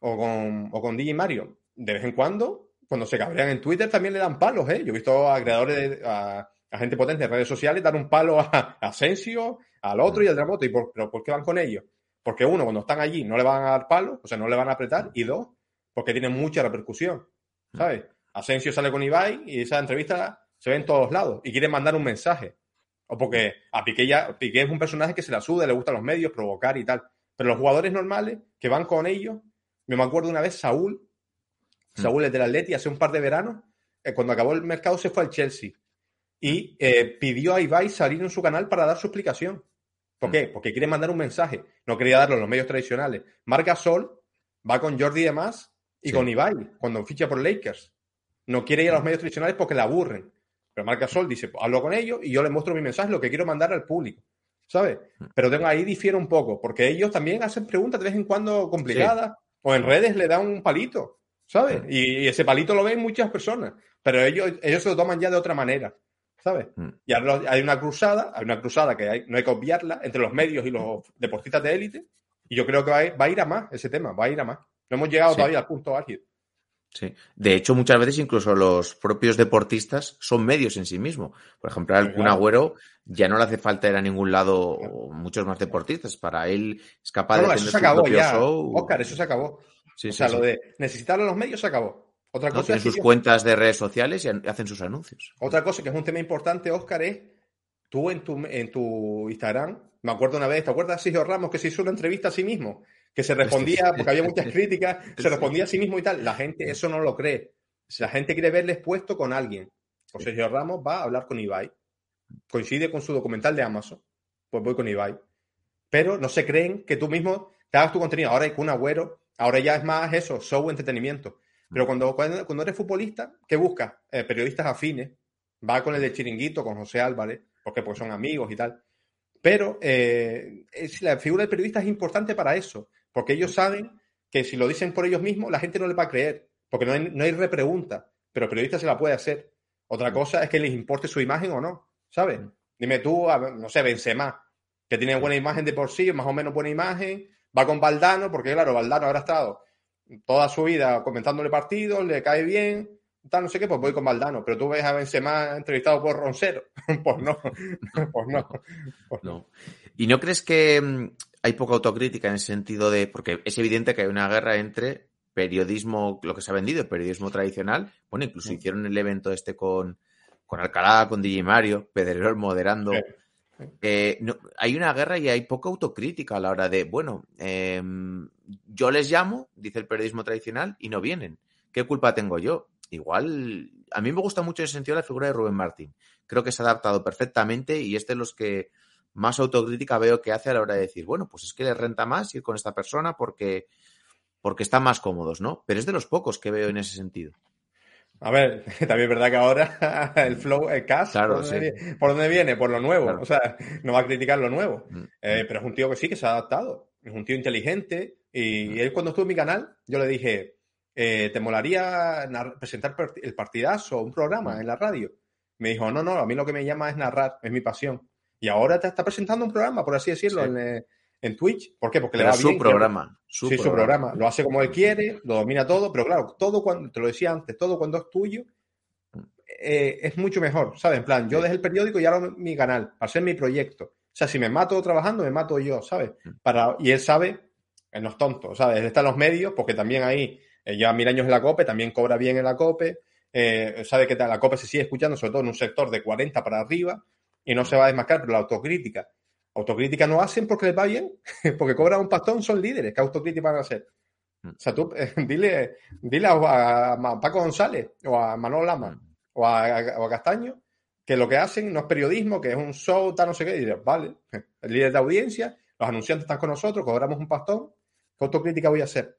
[SPEAKER 5] o con, o con DJ Mario? De vez en cuando, cuando se cabrean en Twitter, también le dan palos, ¿eh? Yo he visto a creadores, de- a, a gente potente de redes sociales dar un palo a, a Asensio, al otro y al Dramoto. ¿Y por, pero por qué van con ellos? Porque uno, cuando están allí, no le van a dar palos, o sea, no le van a apretar. Y dos, porque tienen mucha repercusión, ¿sabes? Asensio sale con Ibai y esa entrevista se ve en todos lados y quieren mandar un mensaje. O porque a Piqué ya, Piqué es un personaje que se la suda, le gustan los medios, provocar y tal. Pero los jugadores normales que van con ellos, yo me acuerdo una vez Saúl, Saúl es del Atleti, hace un par de veranos, eh, cuando acabó el mercado se fue al Chelsea y eh, pidió a Ibai salir en su canal para dar su explicación. ¿Por qué? Porque quiere mandar un mensaje. No quería darlo en los medios tradicionales. Marca Sol va con Jordi de Más y
[SPEAKER 2] Sí.
[SPEAKER 5] con Ibai cuando ficha por Lakers. No quiere ir a los medios tradicionales porque le aburren. Pero Marca Sol dice, pues, hablo con ellos y yo les muestro mi mensaje, lo que quiero mandar al público. ¿Sabes? Pero tengo ahí difiere un poco, porque ellos también hacen preguntas de vez en cuando complicadas o en redes le dan un palito, ¿sabes? Y, y ese palito lo ven muchas personas, pero ellos, ellos se lo toman ya de otra manera, ¿sabes?
[SPEAKER 2] Mm.
[SPEAKER 5] Y ahora hay una cruzada, hay una cruzada que hay- no hay que obviarla entre los medios y los deportistas de élite, y yo creo que va a, ir, va a ir a más ese tema, va a ir a más. No hemos llegado
[SPEAKER 2] Sí.
[SPEAKER 5] todavía al punto álgido.
[SPEAKER 2] Sí. De hecho, muchas veces incluso los propios deportistas son medios en sí mismos. Por ejemplo, al Kun. Agüero ya no le hace falta ir a ningún lado muchos más deportistas. Para él es capaz
[SPEAKER 5] No, no,
[SPEAKER 2] de
[SPEAKER 5] eso se acabó ya.
[SPEAKER 2] show.
[SPEAKER 5] Oscar, eso se acabó.
[SPEAKER 2] Sí,
[SPEAKER 5] o
[SPEAKER 2] sí,
[SPEAKER 5] sea,
[SPEAKER 2] sí.
[SPEAKER 5] lo de necesitar a los medios se acabó. Otra
[SPEAKER 2] No,
[SPEAKER 5] cosa
[SPEAKER 2] tienen
[SPEAKER 5] que
[SPEAKER 2] sus
[SPEAKER 5] yo-
[SPEAKER 2] cuentas de redes sociales y hacen sus anuncios.
[SPEAKER 5] Otra cosa que es un tema importante, Oscar, es tú en tu, en tu Instagram, me acuerdo una vez, ¿te acuerdas de Sergio Ramos que se hizo una entrevista a sí mismo? Que se respondía, <laughs> porque había muchas críticas, <laughs> se respondía a sí mismo y tal. La gente eso no lo cree. La gente quiere verle expuesto con alguien. Pues Sergio Ramos va a hablar con Ibai. Coincide con su documental de Amazon. Pues voy con Ibai. Pero no se creen que tú mismo te hagas tu contenido. Ahora hay un agüero, ahora ya es más eso, show, entretenimiento. Pero cuando, cuando, cuando eres futbolista, ¿qué buscas? Eh, periodistas afines. Va con el de Chiringuito, con José Álvarez, porque pues son amigos y tal. Pero eh, es- la figura del periodista es importante para eso, porque ellos saben que si lo dicen por ellos mismos, la gente no les va a creer, porque no hay, no hay repregunta, pero el periodista se la puede hacer. Otra cosa es que les importe su imagen o no, ¿sabes? Dime tú, a no sé, Benzema, que tiene buena imagen de por sí, más o menos buena imagen, va con Valdano, porque claro, Valdano habrá estado toda su vida comentándole partidos, le cae bien, tal, no sé qué, pues voy con Valdano. Pero tú ves a Benzema entrevistado por Roncero. <laughs> <laughs> pues no, pues no. Pues no.
[SPEAKER 2] ¿Y no crees que mm, hay poca autocrítica en el sentido de, porque es evidente que hay una guerra entre periodismo, lo que se ha vendido, periodismo tradicional, bueno, incluso hicieron el evento este con, con Alcalá, con DJ Mario, Pedrerol moderando.
[SPEAKER 5] Sí.
[SPEAKER 2] No, hay una guerra y hay poca autocrítica a la hora de, bueno, eh, yo les llamo, dice el periodismo tradicional, y no vienen. ¿Qué culpa tengo yo? Igual, a mí me gusta mucho en ese sentido la figura de Rubén Martín. Creo que se ha adaptado perfectamente y es de los que más autocrítica veo que hace a la hora de decir, bueno, pues es que les renta más ir con esta persona porque, porque están más cómodos, ¿no? Pero es de los pocos que veo en ese sentido.
[SPEAKER 5] A ver, <laughs> también es verdad que ahora <laughs> el flow, el cast,
[SPEAKER 2] Claro,
[SPEAKER 5] ¿por, dónde
[SPEAKER 2] sí.
[SPEAKER 5] viene? ¿por dónde viene? Por lo nuevo.
[SPEAKER 2] Claro.
[SPEAKER 5] O sea, no va a criticar lo nuevo.
[SPEAKER 2] Mm.
[SPEAKER 5] Eh, pero es un tío que sí, que se ha adaptado. Es un tío inteligente. Y
[SPEAKER 2] Mm.
[SPEAKER 5] él cuando estuvo en mi canal, yo le dije, eh, ¿te molaría presentar el partidazo, un programa
[SPEAKER 2] Mm.
[SPEAKER 5] en la radio? Me dijo, no, no, a mí lo que me llama es narrar, es mi pasión. Y ahora te está presentando un programa, por así decirlo,
[SPEAKER 2] Sí.
[SPEAKER 5] en, eh, en Twitch. ¿Por qué? Porque
[SPEAKER 2] Pero
[SPEAKER 5] le va
[SPEAKER 2] su
[SPEAKER 5] bien.
[SPEAKER 2] programa. Su
[SPEAKER 5] sí, su programa. Lo hace como él quiere, lo domina todo, pero claro, todo cuando, te lo decía antes, todo cuando es tuyo eh, es mucho mejor, ¿sabes? En plan, yo dejé el periódico y ahora mi canal, para hacer mi proyecto. O sea, si me mato trabajando, me mato yo, ¿sabes? Para, y él sabe, él no es tonto, ¿sabes? Él está en los medios, porque también ahí eh, lleva mil años en la COPE, también cobra bien en la COPE, eh, sabe que la COPE se sigue escuchando, sobre todo en un sector de 40 para arriba, y no se va a desmarcar, pero la autocrítica. Autocrítica no hacen porque les va bien, <laughs> porque cobran un pastón, son líderes. ¿Qué autocrítica van a hacer? O sea, tú eh, <laughs> dile, dile a, a, Paco González o a Manuel Lama o a, o a, Castaño que lo que hacen no es periodismo, que es un show, tal, no sé qué. Y dices, vale, <laughs> el líder de audiencia, los anunciantes están con nosotros, cobramos un pastón. ¿Qué autocrítica voy a hacer?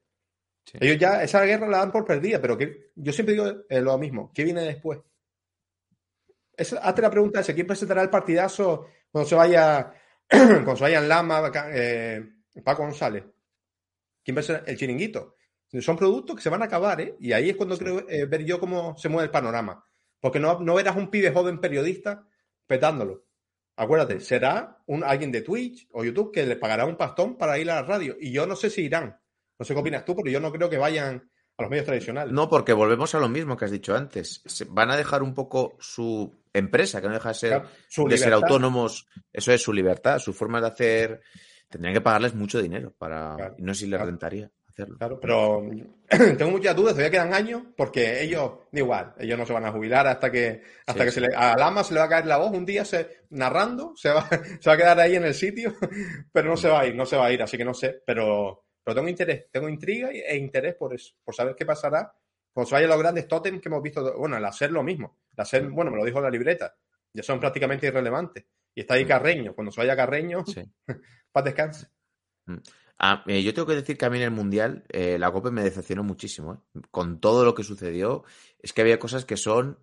[SPEAKER 5] Sí. Ellos ya esa guerra la dan por perdida, pero que, yo siempre digo eh, lo mismo. ¿Qué viene después? Es, hazte la pregunta esa. ¿Quién presentará el partidazo cuando se vaya, <clears throat> se vayan Lama, eh, Paco González? ¿Quién presentará el chiringuito? Son productos que se van a acabar, ¿eh? Y ahí es cuando sí. creo eh, ver yo cómo se mueve el panorama. Porque no, no verás un pibe joven periodista petándolo. Acuérdate, será un, alguien de Twitch o YouTube que le pagará un pastón para ir a la radio. Y yo no sé si irán. No sé qué opinas tú, pero yo no creo que vayan a los medios tradicionales.
[SPEAKER 2] No, porque volvemos a lo mismo que has dicho antes. Se van a dejar un poco su empresa, que no deja de ser, claro, de ser autónomos. Eso es su libertad, su forma de hacer. Tendrían que pagarles mucho dinero para. Claro, no sé si les rentaría. Hacerlo.
[SPEAKER 5] Claro, pero <clears throat> tengo muchas dudas, todavía quedan años, porque ellos, igual, ellos no se van a jubilar hasta que, hasta sí, que sí. se le, a Lama se le va a caer la voz un día se, narrando, se va, <laughs> se va a quedar ahí en el sitio, <laughs> pero no se va a ir, no se va a ir, así que no sé, pero, pero tengo interés, tengo intriga e interés por eso, por saber qué pasará cuando se vayan los grandes tótems que hemos visto, bueno, el hacer lo mismo, el hacer, bueno, me lo dijo la libreta, ya son prácticamente irrelevantes, y está ahí Carreño, cuando se vaya Carreño, sí. <laughs> paz descanse.
[SPEAKER 2] Ah, eh, yo tengo que decir que a mí en el Mundial eh, la Copa me decepcionó muchísimo. ¿eh? Con todo lo que sucedió, es que había cosas que son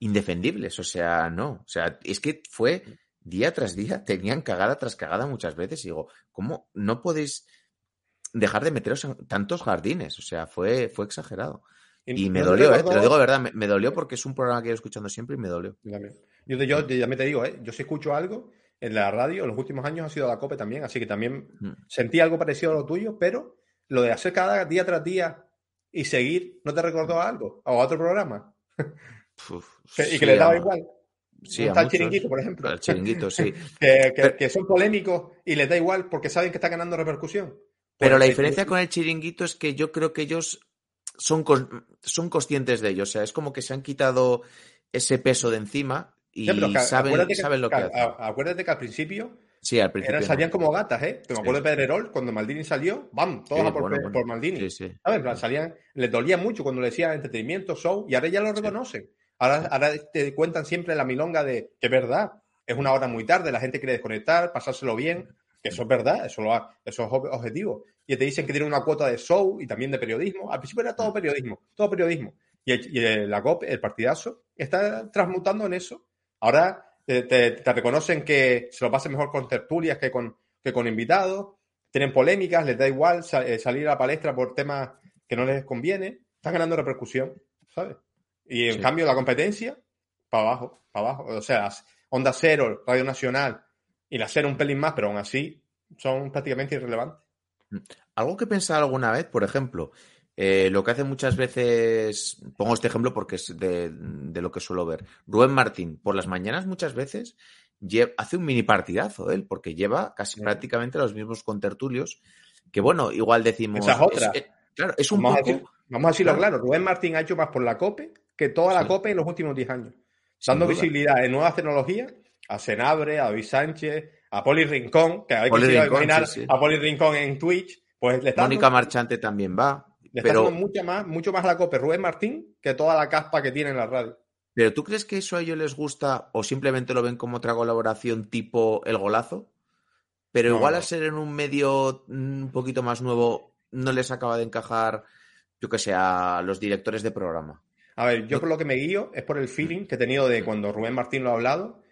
[SPEAKER 2] indefendibles. O sea, no. O sea, es que fue día tras día, <laughs> tenían cagada tras cagada muchas veces. Y digo, ¿cómo no podéis dejar de meteros en tantos jardines? O sea, fue, fue exagerado. Y, y me dolió, ¿eh? te lo digo de verdad, me, me, dolió porque es un programa que he escuchando siempre y me dolió.
[SPEAKER 5] Yo, yo, yo ya me te digo, ¿eh? yo si escucho algo en la radio en los últimos años ha sido la COPE también, así que también mm. sentí algo parecido a lo tuyo, pero lo de hacer cada día tras día y seguir, ¿no te recordó a algo? ¿O a otro programa?
[SPEAKER 2] Uf, <laughs>
[SPEAKER 5] que,
[SPEAKER 2] sí,
[SPEAKER 5] y que le daba igual.
[SPEAKER 2] Sí,
[SPEAKER 5] está el chiringuito, por ejemplo.
[SPEAKER 2] El chiringuito, sí. <laughs>
[SPEAKER 5] que, que, que, son polémicos y les da igual porque saben que está ganando repercusión.
[SPEAKER 2] Pero la diferencia con el chiringuito es que yo creo que ellos son, son conscientes de ello. O sea, es como que se han quitado ese peso de encima y sí, que, saben, saben, lo que,
[SPEAKER 5] que
[SPEAKER 2] hacen.
[SPEAKER 5] Acuérdate que al principio,
[SPEAKER 2] sí, al principio
[SPEAKER 5] eran, salían como gatas, ¿eh? Me acuerdo sí. de Pedrerol, cuando Maldini salió, ¡bam! Todos a por,
[SPEAKER 2] bueno, bueno.
[SPEAKER 5] por Maldini.
[SPEAKER 2] Sí,
[SPEAKER 5] ¿Sabes? Salían, les dolía mucho cuando le decían entretenimiento, show, y ahora ya lo reconocen. Ahora, ahora te cuentan siempre la milonga de que es verdad, es una hora muy tarde, la gente quiere desconectar, pasárselo bien, que eso es verdad, eso, lo ha, eso es objetivo. Y te dicen que tienen una cuota de show y también de periodismo. Al principio era todo periodismo, todo periodismo. Y, el, y el, la COP, el partidazo, está transmutando en eso. Ahora te, te, te, reconocen que se lo pasen mejor con tertulias que con, que con invitados, tienen polémicas, les da igual eh, salir a la palestra por temas que no les conviene, están ganando repercusión, ¿sabes? Y en sí. cambio la competencia, para abajo, para abajo. O sea, Onda Cero, Radio Nacional y la Cero un pelín más, pero aún así son prácticamente irrelevantes.
[SPEAKER 2] Algo que pensaba alguna vez, por ejemplo, eh, lo que hace muchas veces, pongo este ejemplo porque es de, de, lo que suelo ver. Rubén Martín, por las mañanas muchas veces lleva, hace un mini partidazo él, porque lleva casi sí. prácticamente los mismos contertulios. Que bueno, igual decimos.
[SPEAKER 5] Esa es otra.
[SPEAKER 2] Es, claro, es un
[SPEAKER 5] vamos
[SPEAKER 2] poco.
[SPEAKER 5] A decir, vamos a decirlo claro. claro. Rubén Martín ha hecho más por la COPE que toda la sí. COPE en los últimos 10 años. Dando visibilidad en nuevas tecnologías a Senabre, a David Sánchez, a Poli Rincón, que hay que imaginar
[SPEAKER 2] sí,
[SPEAKER 5] a Poli Rincón en Twitch. Pues le está
[SPEAKER 2] Mónica dando... Marchante también va.
[SPEAKER 5] Le está pero... dando mucho más, mucho más a la COPE Rubén Martín que toda la caspa que tiene en la radio.
[SPEAKER 2] ¿Pero tú crees que eso a ellos les gusta o simplemente lo ven como otra colaboración tipo El Golazo? Pero no, igual no. a ser en un medio un poquito más nuevo no les acaba de encajar, yo que sé, a los directores de programa.
[SPEAKER 5] A ver, yo por lo que me guío es por el feeling que he tenido de cuando Rubén Martín lo ha hablado.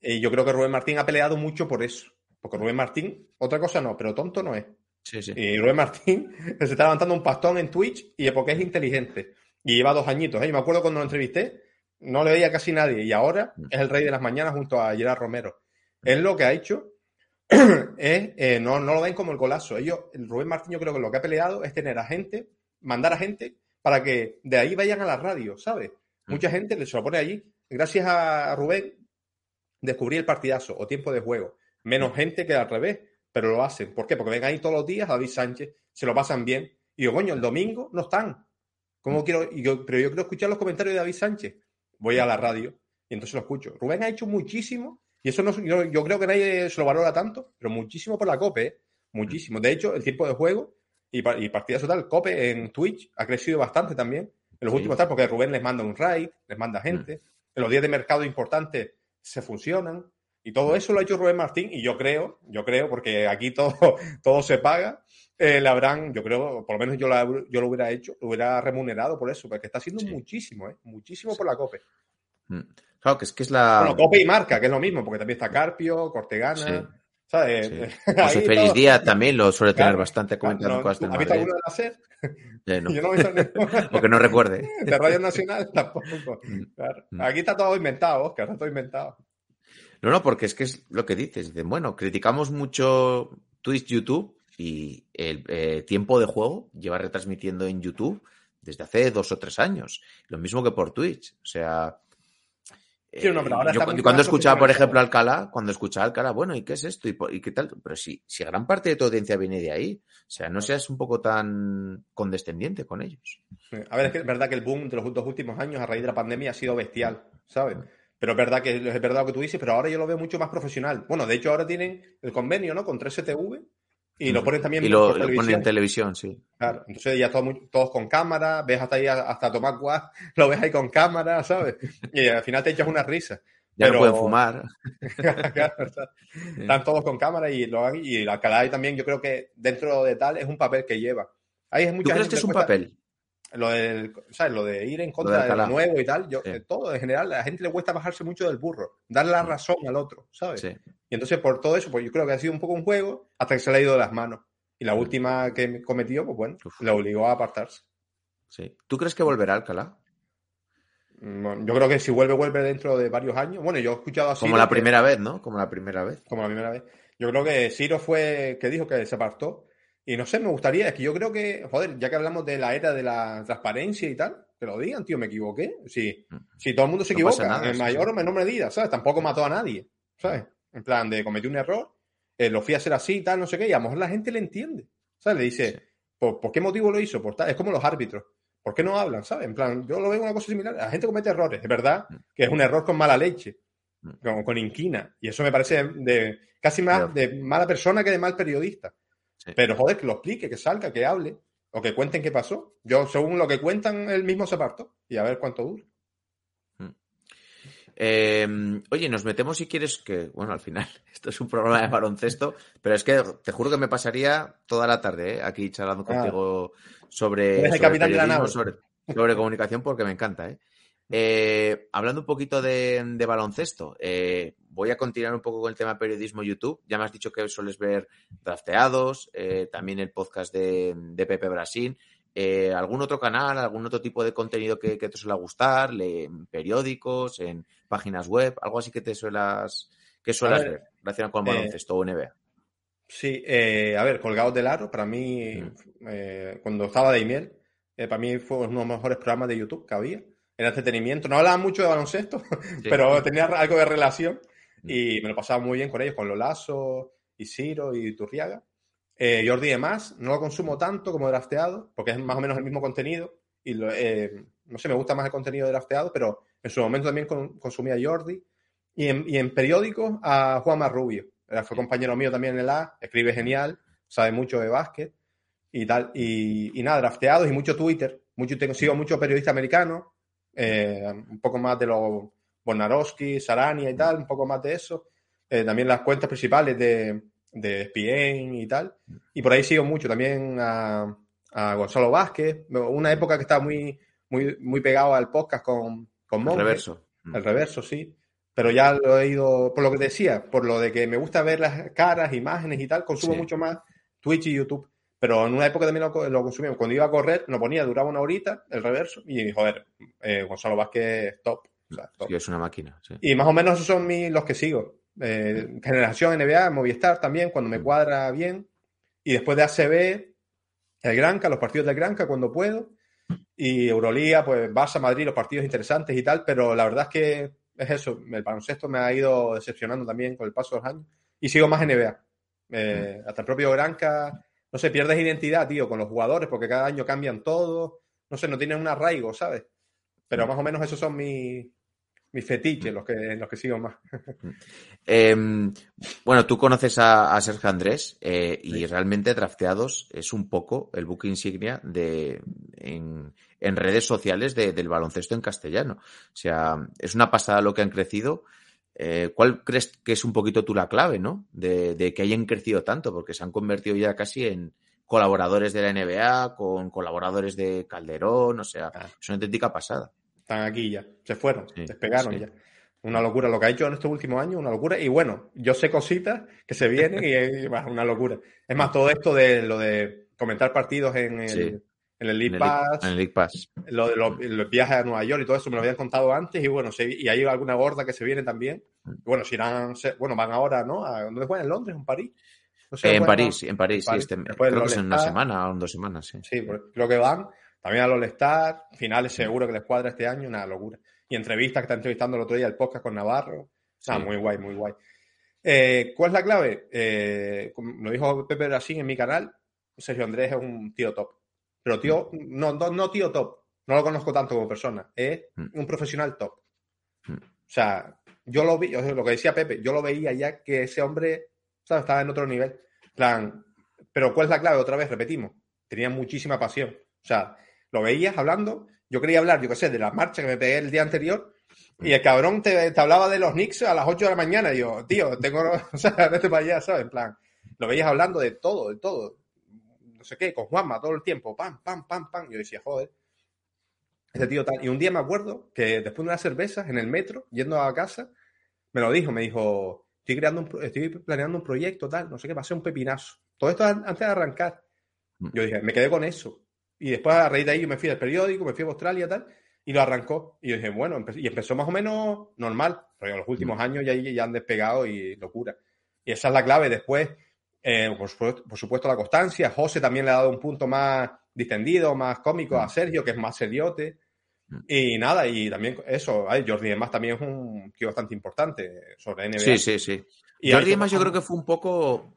[SPEAKER 5] Y yo creo que Rubén Martín ha peleado mucho por eso. Porque Rubén Martín, otra cosa no, pero tonto no es.
[SPEAKER 2] Sí, sí.
[SPEAKER 5] Y Rubén Martín <laughs> se está levantando un pastón en Twitch y porque es inteligente. Y lleva dos añitos. ¿eh? Y me acuerdo cuando lo entrevisté, no le veía casi nadie. Y ahora es el rey de las mañanas junto a Gerard Romero. Es lo que ha hecho <clears throat> es, eh, no, no lo ven como el golazo. Ellos, el Rubén Martín, yo creo que lo que ha peleado es tener a gente, mandar a gente para que de ahí vayan a la radio, ¿sabes?
[SPEAKER 2] Mm.
[SPEAKER 5] Mucha gente le se lo pone allí. Gracias a Rubén descubrí el partidazo o tiempo de juego. Menos gente que al revés, pero lo hacen. ¿Por qué? Porque ven ahí todos los días a David Sánchez, se lo pasan bien. Y yo, coño, el domingo no están. ¿Cómo quiero? Y yo, pero yo quiero escuchar los comentarios de David Sánchez. Voy a la radio y entonces lo escucho. Rubén ha hecho muchísimo, y eso no, yo, yo creo que nadie se lo valora tanto, pero muchísimo por la COPE, ¿eh? muchísimo. De hecho, el tiempo de juego y, y partidas total, COPE en Twitch ha crecido bastante también en los
[SPEAKER 2] Sí.
[SPEAKER 5] últimos tal, porque Rubén les manda un raid, les manda gente. En los días de mercado importantes se funcionan. Y todo eso lo ha hecho Rubén Martín, y yo creo, yo creo, porque aquí todo, <laughs> todo se paga, eh, le habrán, yo creo, por lo menos yo, la- yo lo hubiera hecho, lo hubiera remunerado por eso, porque está haciendo
[SPEAKER 2] Sí.
[SPEAKER 5] muchísimo, ¿eh? muchísimo por la COPE.
[SPEAKER 2] Mm. Claro, que es que es la.
[SPEAKER 5] Bueno, Cope y Marca, que es lo mismo, porque también está Carpio, Cortegana,
[SPEAKER 2] Sí.
[SPEAKER 5] ¿Sabes?
[SPEAKER 2] Sí. <laughs> José Feliz
[SPEAKER 5] todo-
[SPEAKER 2] Díaz también lo suele tener
[SPEAKER 5] Claro,
[SPEAKER 2] bastante comentando
[SPEAKER 5] no,
[SPEAKER 2] cosas del
[SPEAKER 5] ¿Has visto
[SPEAKER 2] Madrid.
[SPEAKER 5] alguno de la SER?
[SPEAKER 2] Eh, no. <laughs>
[SPEAKER 5] Yo no he visto <laughs> ninguno.
[SPEAKER 2] O que no recuerde.
[SPEAKER 5] De Radio Nacional tampoco. Claro.
[SPEAKER 2] Mm.
[SPEAKER 5] Aquí está todo inventado, Oscar, está todo inventado.
[SPEAKER 2] No, no, porque es que es lo que dices. Dicen, bueno, criticamos mucho Twitch, YouTube y el eh, tiempo de juego lleva retransmitiendo en YouTube desde hace dos o tres años. Lo mismo que por Twitch. O sea.
[SPEAKER 5] Sí, no, pero ahora
[SPEAKER 2] yo
[SPEAKER 5] está
[SPEAKER 2] cuando escuchaba, por ejemplo, Alcalá, cuando escuchaba Alcalá, bueno, ¿y qué es esto? ¿Y, qué tal? Pero si, si gran parte de tu audiencia viene de ahí, o sea, no seas un poco tan condescendiente con ellos.
[SPEAKER 5] A ver, es que es verdad que el boom de los dos últimos años a raíz de la pandemia ha sido bestial, ¿sabes? Pero es verdad que es verdad lo que tú dices, pero ahora yo lo veo mucho más profesional. Bueno, de hecho ahora tienen el convenio, ¿no? Con 3CTV y lo ponen también.
[SPEAKER 2] Y lo,
[SPEAKER 5] por
[SPEAKER 2] lo ponen en televisión, sí.
[SPEAKER 5] Claro, entonces ya todo muy- todos con cámara, ves hasta ahí, hasta Tomás Guas, <laughs> lo ves ahí con cámara, ¿sabes? Y al final te echas una risa.
[SPEAKER 2] Ya
[SPEAKER 5] Pero-
[SPEAKER 2] no pueden fumar. <laughs>
[SPEAKER 5] Claro, Están todos con cámara y lo han- y Alcalá también yo creo que dentro de tal es un papel que lleva. Ahí es
[SPEAKER 2] ¿Tú
[SPEAKER 5] mucha
[SPEAKER 2] crees que es un papel?
[SPEAKER 5] Lo, del, ¿sabes? lo de ir en
[SPEAKER 2] Lo
[SPEAKER 5] contra
[SPEAKER 2] de
[SPEAKER 5] de lo nuevo y tal, yo,
[SPEAKER 2] Sí.
[SPEAKER 5] eh, todo en general, a la gente le cuesta bajarse mucho del burro, dar la razón al otro, ¿sabes?
[SPEAKER 2] Sí.
[SPEAKER 5] Y entonces por todo eso, pues yo creo que ha sido un poco un juego hasta que se le ha ido de las manos. Y la última que cometió, pues bueno,
[SPEAKER 2] Uf.
[SPEAKER 5] le obligó a apartarse.
[SPEAKER 2] sí. ¿Tú crees que volverá Alcalá?
[SPEAKER 5] Mm, Yo creo que si vuelve, vuelve dentro de varios años. Bueno, yo he escuchado así.
[SPEAKER 2] Como la primera vez, ¿no? Como la primera vez.
[SPEAKER 5] como la primera vez. Yo creo que Ciro fue que dijo que se apartó. Y no sé, me gustaría, es que yo creo que, joder, ya que hablamos de la era de la transparencia y tal, que lo digan, tío, me equivoqué. Si, si todo el mundo se
[SPEAKER 2] Mm. No
[SPEAKER 5] equivoca,
[SPEAKER 2] nada,
[SPEAKER 5] en mayor
[SPEAKER 2] sí.
[SPEAKER 5] o menor medida, ¿sabes? Tampoco mató a nadie, ¿sabes? En plan, de cometí un error, eh, lo fui a hacer así y tal, no sé qué, y a lo mejor la gente le entiende, ¿sabes? Le dice, ¿por, por qué motivo lo hizo? Por tal. Es como los árbitros. ¿Por qué no hablan? ¿Sabes? En plan, yo lo veo una cosa similar. La gente comete errores. Es verdad
[SPEAKER 2] Mm.
[SPEAKER 5] que es un error con mala leche, con, con inquina. Y eso me parece de casi más de mala persona que de mal periodista.
[SPEAKER 2] Sí.
[SPEAKER 5] Pero joder, que lo explique, que salga, que hable, o que cuenten qué pasó. Yo, según lo que cuentan, él mismo se apartó. Y a ver cuánto dura.
[SPEAKER 2] Eh, oye, nos metemos si quieres que, bueno, al final, <laughs> esto es un programa de baloncesto, pero es que te juro que me pasaría toda la tarde ¿eh? aquí charlando
[SPEAKER 5] Ah.
[SPEAKER 2] contigo sobre, sobre periodismo, sobre, sobre comunicación, porque me encanta. ¿eh? Eh, hablando un poquito de, de baloncesto, eh, voy a continuar un poco con el tema periodismo YouTube. Ya me has dicho que sueles ver drafteados, eh, también el podcast de, de Pepe Brasil. Eh, ¿Algún otro canal, algún otro tipo de contenido que, que te suele gustar? Le- en periódicos, en páginas web, algo así que te suelas, que suelas
[SPEAKER 5] ver,
[SPEAKER 2] ver, relacionado con
[SPEAKER 5] eh,
[SPEAKER 2] baloncesto o NBA.
[SPEAKER 5] Sí, eh, a ver, Colgados del Aro, para mí,
[SPEAKER 2] Mm.
[SPEAKER 5] eh, cuando estaba de Imiel, eh, para mí fue uno de los mejores programas de YouTube que había. Era entretenimiento. No hablaba mucho de baloncesto, <laughs> pero tenía algo de relación y me lo pasaba muy bien con ellos, con Lolazo, y Ciro y Turriaga. Eh, Jordi y demás, no lo consumo tanto como drafteado, porque es más o menos el mismo contenido. Y lo- eh, no sé, me gusta más el contenido de drafteado, pero en su momento también con- consumía Jordi. Y en, y en periódicos a Juan Marrubio. Era, fue compañero mío también en el A, escribe genial, sabe mucho de básquet y tal. Y, y nada, drafteados y mucho Twitter. Mucho, tengo, sigo mucho periodista americano, eh, un poco más de los Bonarowski, Sarania y tal, un poco más de eso. Eh, también las cuentas principales de, de ESPN y tal. Y por ahí sigo mucho también a, a Gonzalo Vázquez. Una época que estaba muy, muy, muy pegado al podcast con, con
[SPEAKER 2] El
[SPEAKER 5] Monge.
[SPEAKER 2] reverso.
[SPEAKER 5] El reverso, sí. Pero ya lo he ido, por lo que decía, por lo de que me gusta ver las caras, imágenes y tal, consumo
[SPEAKER 2] Sí.
[SPEAKER 5] mucho más Twitch y YouTube. Pero en una época también lo, lo consumía. Cuando iba a correr, lo ponía, duraba una horita, el reverso, y joder, eh, Gonzalo Vázquez, top. O sea, top.
[SPEAKER 2] Sí, es una máquina. sí.
[SPEAKER 5] Y más o menos esos son mis, los que sigo. Eh, generación NBA, Movistar también, cuando me
[SPEAKER 2] Mm.
[SPEAKER 5] cuadra bien. Y después de ACB, el Granca, los partidos del Granca cuando puedo. Y Euroliga, pues Barça, Madrid, los partidos interesantes y tal. Pero la verdad es que es eso. El baloncesto me ha ido decepcionando también con el paso de los años. Y sigo más NBA. Eh, hasta el propio Granca, no sé, pierdes identidad, tío, con los jugadores, porque cada año cambian todo. No sé, no tienen un arraigo, ¿sabes? Pero más o menos esos son mis, mis fetiches, los que, los que sigo más. <laughs>
[SPEAKER 2] Eh, bueno, tú conoces a, a Sergio Andrés eh, y realmente Drafteados es un poco el buque insignia de en, en redes sociales de- del baloncesto en castellano. O sea, es una pasada lo que han crecido. Eh, ¿Cuál crees que es un poquito tú la clave, no? De, de que hayan crecido tanto, porque se han convertido ya casi en colaboradores de la NBA, con colaboradores de Calderón, o sea,
[SPEAKER 5] Ah.
[SPEAKER 2] es una auténtica pasada.
[SPEAKER 5] Están aquí ya, se fueron,
[SPEAKER 2] Sí,
[SPEAKER 5] despegaron
[SPEAKER 2] sí.
[SPEAKER 5] ya. Una locura lo que ha hecho en estos últimos años, una locura. Y bueno, yo sé cositas que se vienen y es una locura. Es más, todo esto de lo de comentar partidos en el,
[SPEAKER 2] Sí.
[SPEAKER 5] en el League
[SPEAKER 2] En el,
[SPEAKER 5] Pass,
[SPEAKER 2] en el League Pass.
[SPEAKER 5] lo de los, los viajes a Nueva York y todo eso me lo habían contado antes y bueno, se- y hay alguna gorda que se viene también.
[SPEAKER 2] Mm.
[SPEAKER 5] Y bueno, si irán, se- bueno, van ahora, ¿no? ¿A dónde juegan? ¿En Londres? ¿En París? No sé,
[SPEAKER 2] Eh, en París, en París, sí,
[SPEAKER 5] París.
[SPEAKER 2] este-
[SPEAKER 5] Después
[SPEAKER 2] creo
[SPEAKER 5] del
[SPEAKER 2] que es en una semana o en dos semanas, sí.
[SPEAKER 5] Sí, creo que van. También al All-Star, finales seguro que les cuadra este año, una locura. Y entrevistas que está entrevistando el otro día el podcast con Navarro. Ah,
[SPEAKER 2] Sí.
[SPEAKER 5] muy guay, muy guay. Eh, ¿Cuál es la clave? Eh, como lo dijo Pepe Brasín en mi canal, Sergio Andrés es un tío top. Pero tío, no, no, no tío top, no lo conozco tanto como persona, es
[SPEAKER 2] Mm.
[SPEAKER 5] un profesional top.
[SPEAKER 2] Mm.
[SPEAKER 5] O sea, yo lo vi, o sea, lo que decía Pepe, yo lo veía ya que ese hombre ¿sabes? estaba en otro nivel. Plan, pero ¿cuál es la clave? Otra vez, repetimos, tenía muchísima pasión. O sea, lo veías hablando, yo quería hablar, yo qué sé, de la marcha que me pegué el día anterior, y el cabrón te, te hablaba de los Knicks a las 8 de la mañana, y yo, tío, tengo, <laughs> o sea, vete para allá, ¿sabes? En plan, lo veías hablando de todo, de todo. No sé qué, con Juanma todo el tiempo, pam, pam, pam, pam. Yo decía, joder, este tío tal. Y un día me acuerdo que después de unas cervezas en el metro, yendo a casa, me lo dijo, me dijo, estoy creando un, estoy planeando un proyecto, tal, no sé qué, va a ser un pepinazo. Todo esto an- antes de arrancar.
[SPEAKER 2] Mm.
[SPEAKER 5] Yo dije, me quedé con eso. Y después a raíz de ahí yo me fui al periódico, me fui a Australia, tal, y lo arrancó. Y yo dije, bueno, empe- y empezó más o menos normal, pero en los últimos
[SPEAKER 2] Mm.
[SPEAKER 5] años ya, ya han despegado y locura. Y esa es la clave. Después, eh, por, supuesto, por supuesto, la constancia. José también le ha dado un punto más distendido, más cómico a
[SPEAKER 2] Mm.
[SPEAKER 5] Sergio, que es más seriote.
[SPEAKER 2] Mm.
[SPEAKER 5] Y nada, y también eso, ay, Jordi además también es un tío bastante importante sobre NBA.
[SPEAKER 2] Sí, sí, sí.
[SPEAKER 5] Y
[SPEAKER 2] Jordi además yo creo que fue un poco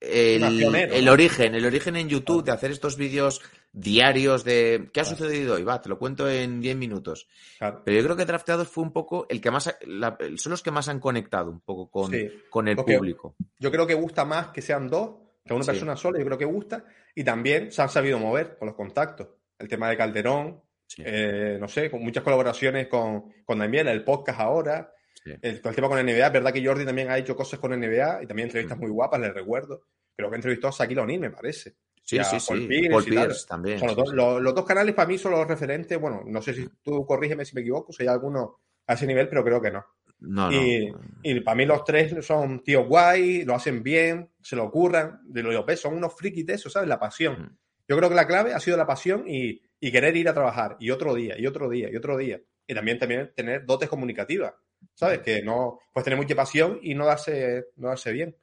[SPEAKER 2] el,
[SPEAKER 5] pionero,
[SPEAKER 2] el
[SPEAKER 5] ¿no?
[SPEAKER 2] origen, el origen en YouTube de hacer estos vídeos diarios de ¿qué ha sucedido hoy? Va, te lo cuento en 10 minutos.
[SPEAKER 5] Claro.
[SPEAKER 2] Pero yo creo que Drafteados fue un poco el que más, la- son los que más han conectado un poco con,
[SPEAKER 5] Sí,
[SPEAKER 2] con el público.
[SPEAKER 5] Yo creo que gusta más que sean dos que una
[SPEAKER 2] Sí.
[SPEAKER 5] persona sola, yo creo que gusta. Y también se han sabido mover con los contactos. El tema de Calderón,
[SPEAKER 2] Sí.
[SPEAKER 5] eh, no sé, con muchas colaboraciones con, con el podcast ahora. El, el tema con NBA, es verdad que Jordi también ha hecho cosas con NBA y también entrevistas
[SPEAKER 2] Mm.
[SPEAKER 5] muy guapas, les recuerdo. Creo que entrevistó a Shaquille O'Neal, me parece.
[SPEAKER 2] Sí,
[SPEAKER 5] y
[SPEAKER 2] sí,
[SPEAKER 5] Paul
[SPEAKER 2] sí.
[SPEAKER 5] Pierce
[SPEAKER 2] Paul
[SPEAKER 5] y tal.
[SPEAKER 2] Pierce también.
[SPEAKER 5] Son los, dos,
[SPEAKER 2] sí.
[SPEAKER 5] los- los dos canales para mí son los referentes. Bueno, no sé si tú corrígeme si me equivoco, si hay alguno a ese nivel, pero creo que no.
[SPEAKER 2] No, no.
[SPEAKER 5] Y, y para mí los tres son tíos guay, lo hacen bien, se lo ocurran, de lo ves, son unos frikis de eso, ¿sabes? La pasión.
[SPEAKER 2] Mm.
[SPEAKER 5] Yo creo que la clave ha sido la pasión y, y querer ir a trabajar, y otro día, y otro día, y otro día. Y también, también tener dotes comunicativas, ¿sabes? Que no, pues tener mucha pasión y no darse, no darse bien.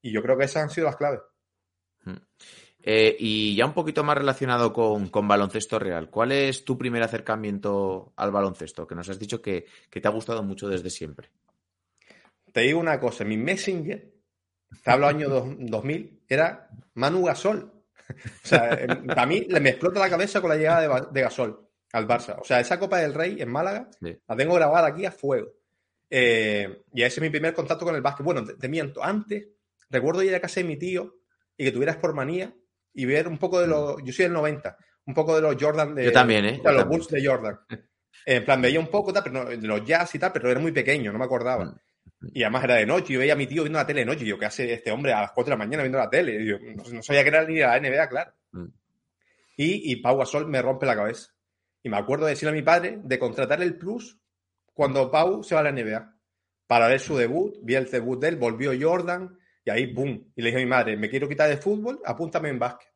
[SPEAKER 5] Y yo creo que esas han sido las claves.
[SPEAKER 2] Eh, y ya un poquito más relacionado con, con baloncesto real, ¿cuál es tu primer acercamiento al baloncesto? Que nos has dicho que, que te ha gustado mucho desde siempre.
[SPEAKER 5] Te digo una cosa, mi Messenger, te hablo año dos- 2000, era Manu Gasol. O sea, em, para mí me explota la cabeza con la llegada de, Gasol al Barça. O sea, esa Copa del Rey en Málaga
[SPEAKER 2] Sí.
[SPEAKER 5] la tengo grabada aquí a fuego. Eh, y ese es mi primer contacto con el básquet. Bueno, te, te miento, antes recuerdo ir a casa de mi tío y que tuvieras por manía y ver un poco de los... Yo soy del 90, un poco de los Jordan de...
[SPEAKER 2] Yo también, ¿eh?
[SPEAKER 5] o sea,
[SPEAKER 2] Yo
[SPEAKER 5] los
[SPEAKER 2] también.
[SPEAKER 5] Bulls de Jordan. <laughs> En plan, veía un poco, tal, pero no- de los jazz y tal, pero era muy pequeño, no me acordaba.
[SPEAKER 2] Mm.
[SPEAKER 5] Y además era de noche, yo veía a mi tío viendo la tele de noche. Y yo, ¿qué hace este hombre a las 4 de la mañana viendo la tele? Y yo, no, no sabía que era ni la NBA, claro.
[SPEAKER 2] Mm.
[SPEAKER 5] Y, y Pau Gasol me rompe la cabeza. Y me acuerdo de decirle a mi padre de contratar el plus cuando Pau se va a la NBA para ver su debut. Vi el debut de él, volvió Jordan y ahí, ¡boom! Y le dije a mi madre, me quiero quitar de fútbol, apúntame en básquet.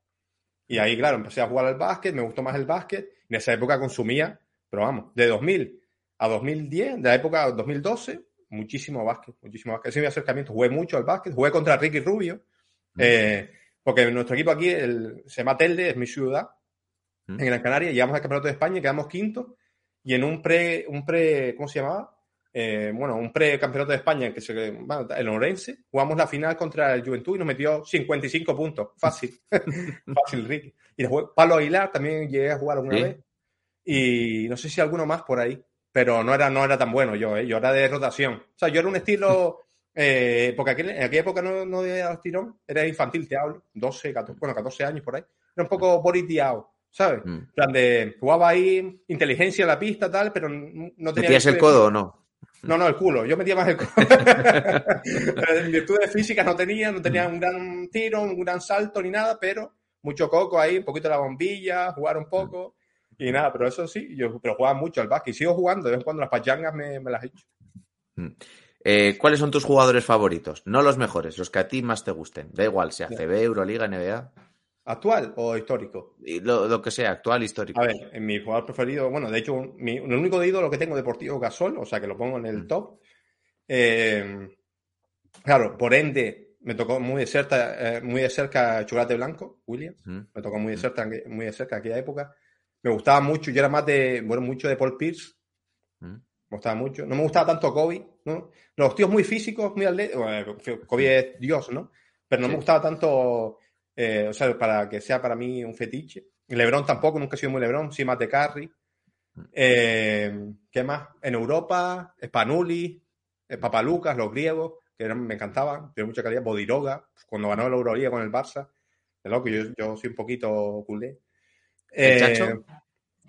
[SPEAKER 5] Y ahí, claro, empecé a jugar al básquet, me gustó más el básquet. En esa época consumía, pero vamos, de 2000 a 2010, de la época 2012, muchísimo básquet, muchísimo básquet. Ese es mi acercamiento. Jugué mucho al básquet, jugué contra Ricky Rubio, eh, porque nuestro equipo aquí el, se llama Telde, es mi ciudad,
[SPEAKER 2] Mm.
[SPEAKER 5] en Gran Canaria, llegamos al Campeonato de España, quedamos quinto, y en un pre, un pre, ¿cómo se llamaba? Eh, bueno, un pre-campeonato de España, que se, bueno, el Orense, jugamos la final contra el Juventud y nos metió 55 puntos. Fácil. <laughs> Fácil, Ricky. Y después Pablo Aguilar también llegué a jugar alguna
[SPEAKER 2] Sí.
[SPEAKER 5] vez. Y no sé si alguno más por ahí. Pero no era, no era tan bueno yo, ¿eh? Yo era de rotación. O sea, yo era un estilo. <laughs> eh, porque aquel- en aquella época no, no era tirón, era infantil, te hablo. 12, 14, bueno, 14 años por ahí. Era un poco boriteado, ¿sabes?
[SPEAKER 2] Mm.
[SPEAKER 5] En plan de. Jugaba ahí, inteligencia en la pista, tal, pero no tenía.
[SPEAKER 2] ¿Metías el codo o no?
[SPEAKER 5] No, no, el culo. Yo metía más el culo. <laughs> en virtudes físicas no tenía, no tenía un gran tiro, un gran salto ni nada, pero mucho coco ahí, un poquito de la bombilla, jugar un poco y nada, pero eso sí, yo pero jugaba mucho al básquet y sigo jugando, de vez en cuando las pachangas me, me las he hecho.
[SPEAKER 2] Eh, ¿Cuáles son tus jugadores favoritos? No los mejores, los que a ti más te gusten. Da igual, sea CB, Euroliga, NBA,
[SPEAKER 5] ¿Actual o histórico?
[SPEAKER 2] lo, lo que sea, actual, histórico.
[SPEAKER 5] A ver, en mi jugador preferido, bueno, de hecho, mi, el único de ídolo que tengo deportivo Gasol, o sea que lo pongo en el top. Eh, claro, por ende, me tocó muy de cerca, eh, muy de cerca Chocolate Blanco, Williams.
[SPEAKER 2] Mm.
[SPEAKER 5] Me tocó muy de cerca, muy de cerca aquella época. Me gustaba mucho, yo era más de, bueno, mucho de Paul Pierce.
[SPEAKER 2] Mm.
[SPEAKER 5] Me gustaba mucho. No me gustaba tanto Kobe, ¿no? Los tíos muy físicos, muy atléticos. Kobe es Dios, ¿no? Pero no
[SPEAKER 2] Sí.
[SPEAKER 5] me gustaba tanto, eh, o sea, para que sea para mí un fetiche. Lebron tampoco, nunca he sido muy Lebron, sí más de Curry. Eh, ¿Qué más? En Europa, Spanuli, eh, Papalucas, los griegos, que eran- me encantaban, tiene mucha calidad. Bodiroga, cuando ganó la Euroliga con el Barça. De loco, yo, yo soy un poquito culé.
[SPEAKER 2] ¿El
[SPEAKER 5] Eh,
[SPEAKER 2] Chacho?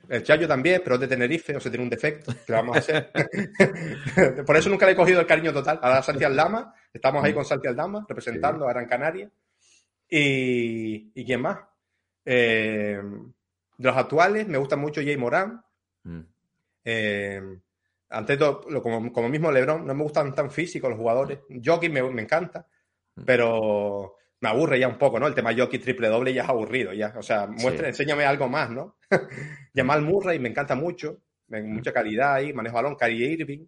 [SPEAKER 5] El Chacho también, pero es de Tenerife, o sea, tiene un defecto. ¿Qué vamos a hacer? <laughs> Por eso nunca le he cogido el cariño total. Ahora Santi Aldama, estamos ahí con Santi Aldama, representando a Gran Canaria. Y, ¿y quién más? Eh, de los actuales, me gusta mucho Jay Morán.
[SPEAKER 2] Mm.
[SPEAKER 5] Eh, ante todo, lo- como, como mismo LeBron, no me gustan tan físicos los jugadores. Jokic me, me encanta, pero me aburre ya un poco, ¿no? El tema Jokic triple doble ya es aburrido, ya. O sea, muestra,
[SPEAKER 2] Sí.
[SPEAKER 5] enséñame algo más, ¿no? <laughs> Jamal Murray me encanta mucho, me- mucha calidad ahí, manejo balón, Kyrie Irving.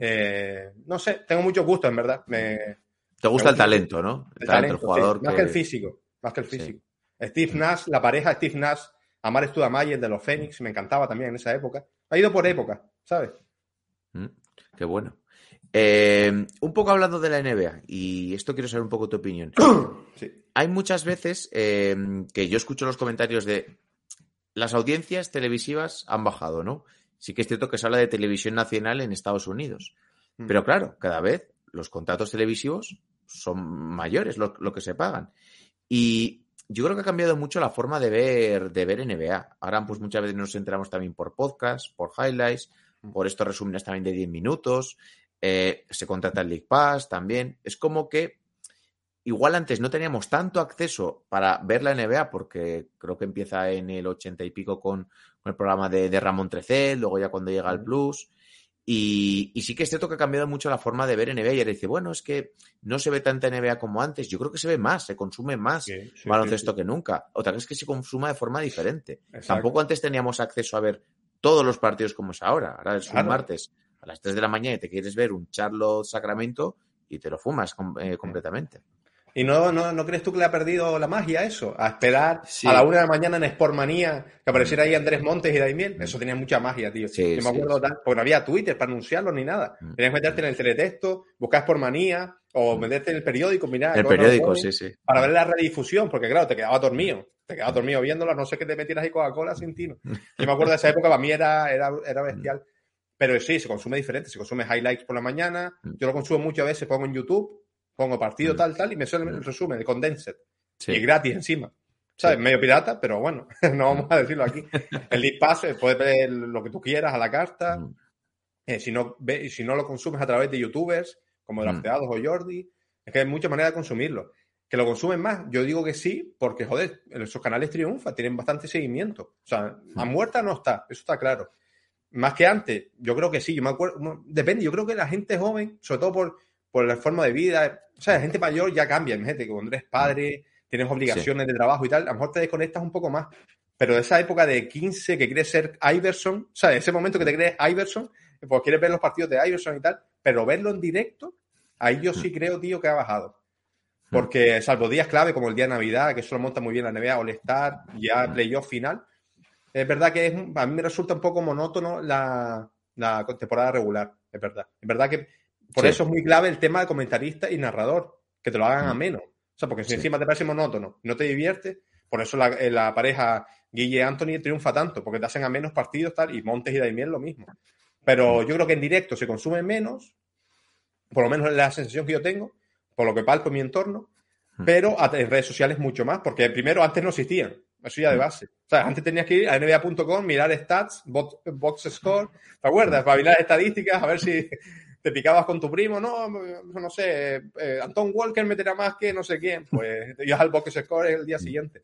[SPEAKER 5] Eh, no sé, tengo muchos gustos, en verdad. Me,
[SPEAKER 2] ¿Te gusta el talento, no? El
[SPEAKER 5] el
[SPEAKER 2] talento,
[SPEAKER 5] talento,
[SPEAKER 2] el jugador
[SPEAKER 5] sí. Más que el físico, más que el
[SPEAKER 2] Sí.
[SPEAKER 5] físico. Steve Nash, la pareja Steve Nash, Amar Studamayer de los Phoenix, me encantaba también en esa época. Ha ido por época, ¿sabes?
[SPEAKER 2] Mm, Qué bueno. Eh, un poco hablando de la NBA, y esto quiero saber un poco tu opinión. <coughs>
[SPEAKER 5] Sí.
[SPEAKER 2] Hay muchas veces eh, que yo escucho los comentarios de las audiencias televisivas han bajado, ¿no? Sí que es cierto que se habla de televisión nacional en Estados Unidos.
[SPEAKER 5] Mm.
[SPEAKER 2] Pero claro, cada vez los contratos televisivos son mayores lo, lo que se pagan. Y yo creo que ha cambiado mucho la forma de ver, de ver NBA. Ahora, pues muchas veces nos enteramos también por podcast, por highlights, por estos resúmenes también de 10 minutos. eh, se contrata el League Pass también. Es como que igual antes no teníamos tanto acceso para ver la NBA, porque creo que empieza en el 80 y pico con, con el programa de, de Ramón Trecel, luego ya cuando llega el Plus. Y, y sí que es cierto que ha cambiado mucho la forma de ver NBA. Y ahora dice, bueno, es que no se ve tanta NBA como antes. Yo creo que se ve más, se consume más
[SPEAKER 5] Sí, sí,
[SPEAKER 2] baloncesto
[SPEAKER 5] sí,
[SPEAKER 2] que nunca. Otra vez es que se consuma de forma diferente.
[SPEAKER 5] Exacto.
[SPEAKER 2] Tampoco antes teníamos acceso a ver todos los partidos como es ahora. Ahora es
[SPEAKER 5] Claro.
[SPEAKER 2] un martes a las 3 de la mañana y te quieres ver un Charlotte Sacramento y te lo fumas eh, completamente.
[SPEAKER 5] ¿Y no, no, no crees tú que le ha perdido la magia eso? A esperar
[SPEAKER 2] Sí.
[SPEAKER 5] a la una de la mañana en Sportmanía que apareciera ahí Andrés Montes y Daimiel. Eso tenía mucha magia, tío.
[SPEAKER 2] Sí,
[SPEAKER 5] Yo
[SPEAKER 2] sí,
[SPEAKER 5] me acuerdo tal, porque no había Twitter para anunciarlo ni nada.
[SPEAKER 2] Mm.
[SPEAKER 5] Tenías que meterte en el teletexto, buscar Sportmanía o meterte en el periódico, mirar.
[SPEAKER 2] El periódico, sí, sí.
[SPEAKER 5] Para ver la redifusión, porque claro, te quedabas dormido. Te quedabas dormido viéndola, no sé qué te metieras ahí Coca-Cola sin tino. Yo me acuerdo de esa época, para mí era, era, era bestial. Pero sí, se consume diferente. Se consume highlights por la mañana.
[SPEAKER 2] Mm.
[SPEAKER 5] Yo lo consumo muchas veces, pongo en YouTube, pongo partido
[SPEAKER 2] Mm.
[SPEAKER 5] tal, tal, y me suena el resumen, el condensed.
[SPEAKER 2] Sí.
[SPEAKER 5] Y gratis encima. ¿Sabes? Medio pirata, pero bueno, <laughs> no vamos a decirlo aquí. El League Pass, puedes ver lo que tú quieras a la carta.
[SPEAKER 2] Mm.
[SPEAKER 5] Eh, si, no, ve, si no lo consumes a través de youtubers, como
[SPEAKER 2] Mm.
[SPEAKER 5] Drafteados o Jordi, es que hay muchas maneras de consumirlo. ¿Que lo consumen más? Yo digo que sí, porque, joder, esos canales triunfan, tienen bastante seguimiento. O sea, a
[SPEAKER 2] Mm.
[SPEAKER 5] muerta no está, eso está claro. Más que antes, yo creo que sí, yo me acuerdo, depende, yo creo que la gente joven, sobre todo por, por la forma de vida, o sea, la gente mayor ya cambia, gente que cuando eres padre, tienes obligaciones de trabajo y tal, a lo mejor te desconectas un poco más. pero esa época de 15 que quieres ser Iverson, o sea, ese momento que te crees Iverson, pues quieres ver los partidos de Iverson y tal, pero verlo en directo, ahí yo sí creo, tío, que ha bajado. Porque salvo días clave como el día de Navidad, que eso lo monta muy bien la NBA, All-Star, ya playoff final, es verdad que es, a mí me resulta un poco monótono la, la temporada regular, es verdad. Es verdad que por
[SPEAKER 2] Sí.
[SPEAKER 5] eso es muy clave el tema de comentarista y narrador, que te lo hagan
[SPEAKER 2] Mm.
[SPEAKER 5] ameno. O sea, porque si
[SPEAKER 2] Sí.
[SPEAKER 5] encima te parece monótono, no te diviertes, por eso la, eh, la pareja Guille Anthony triunfa tanto, porque te hacen a menos partidos tal, y Montes y Daimiel lo mismo.
[SPEAKER 2] Mm.
[SPEAKER 5] Pero yo creo que en directo se consume menos, por lo menos es la sensación que yo tengo, por lo que palpo en mi entorno,
[SPEAKER 2] Mm.
[SPEAKER 5] pero a- en redes sociales mucho más, porque primero antes no existían, eso ya de
[SPEAKER 2] Mm.
[SPEAKER 5] base. O sea, antes tenías que ir a nba.com, mirar stats, bot- box score, ¿te acuerdas? Para mirar estadísticas, a ver si te picabas con tu primo, no, no sé, eh, Anton Walker meterá más que no sé quién, <laughs> pues te ibas al box score el día siguiente.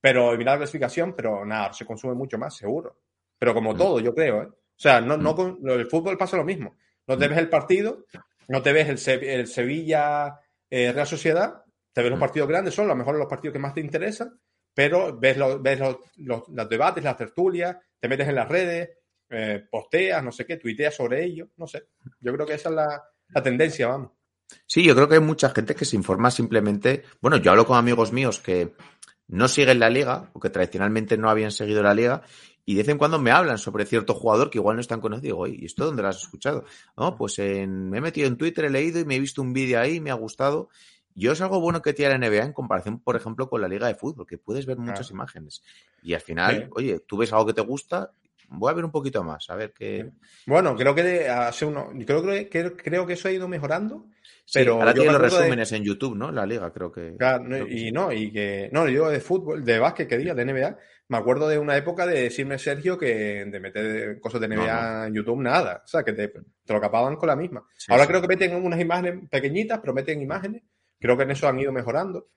[SPEAKER 5] Pero mirar la clasificación, pero nada, se consume mucho más, seguro. Pero como
[SPEAKER 2] Mm.
[SPEAKER 5] todo, yo creo, ¿eh? O sea, no, no con, lo del fútbol pasa lo mismo. No te ves el partido, no te ves el, Se- el Sevilla eh, Real Sociedad, te ves los
[SPEAKER 2] Mm.
[SPEAKER 5] partidos grandes, son a lo mejor los partidos que más te interesan, pero ves, los, ves los, los- los debates, las tertulias, te metes en las redes, eh, posteas, no sé qué, tuiteas sobre ello, no sé. Yo creo que esa es la, la tendencia, vamos.
[SPEAKER 2] Sí, yo creo que hay mucha gente que se informa simplemente. Bueno, yo hablo con amigos míos que no siguen la liga, o que tradicionalmente no habían seguido la liga, y de vez en cuando me hablan sobre cierto jugador que igual no están conocido. Digo, "Oye, ¿y esto dónde lo has escuchado? No, pues en- me he metido en Twitter, he leído y me he visto un vídeo ahí, me ha gustado. Yo es algo bueno que tiene la NBA en comparación, por ejemplo, con la liga de fútbol, que puedes ver muchas
[SPEAKER 5] Claro.
[SPEAKER 2] imágenes. Y al final,
[SPEAKER 5] Sí.
[SPEAKER 2] oye, tú ves algo que te gusta, voy a ver un poquito más, a ver qué.
[SPEAKER 5] Bueno, creo que de hace uno, creo, que- creo, creo que eso ha ido mejorando,
[SPEAKER 2] Sí,
[SPEAKER 5] pero
[SPEAKER 2] ahora tiene los
[SPEAKER 5] acuerdo de-
[SPEAKER 2] resúmenes en YouTube, ¿no? La liga, creo que.
[SPEAKER 5] Claro, no,
[SPEAKER 2] creo que
[SPEAKER 5] y
[SPEAKER 2] sí.
[SPEAKER 5] no, y que. No, yo de fútbol, de básquet, que diga, de NBA. Me acuerdo de una época de decirme Sergio que de meter cosas de NBA en YouTube, nada. O sea, que te, te lo capaban con la misma.
[SPEAKER 2] Sí,
[SPEAKER 5] Ahora creo que meten unas imágenes pequeñitas, pero meten imágenes. Creo que en eso han ido mejorando.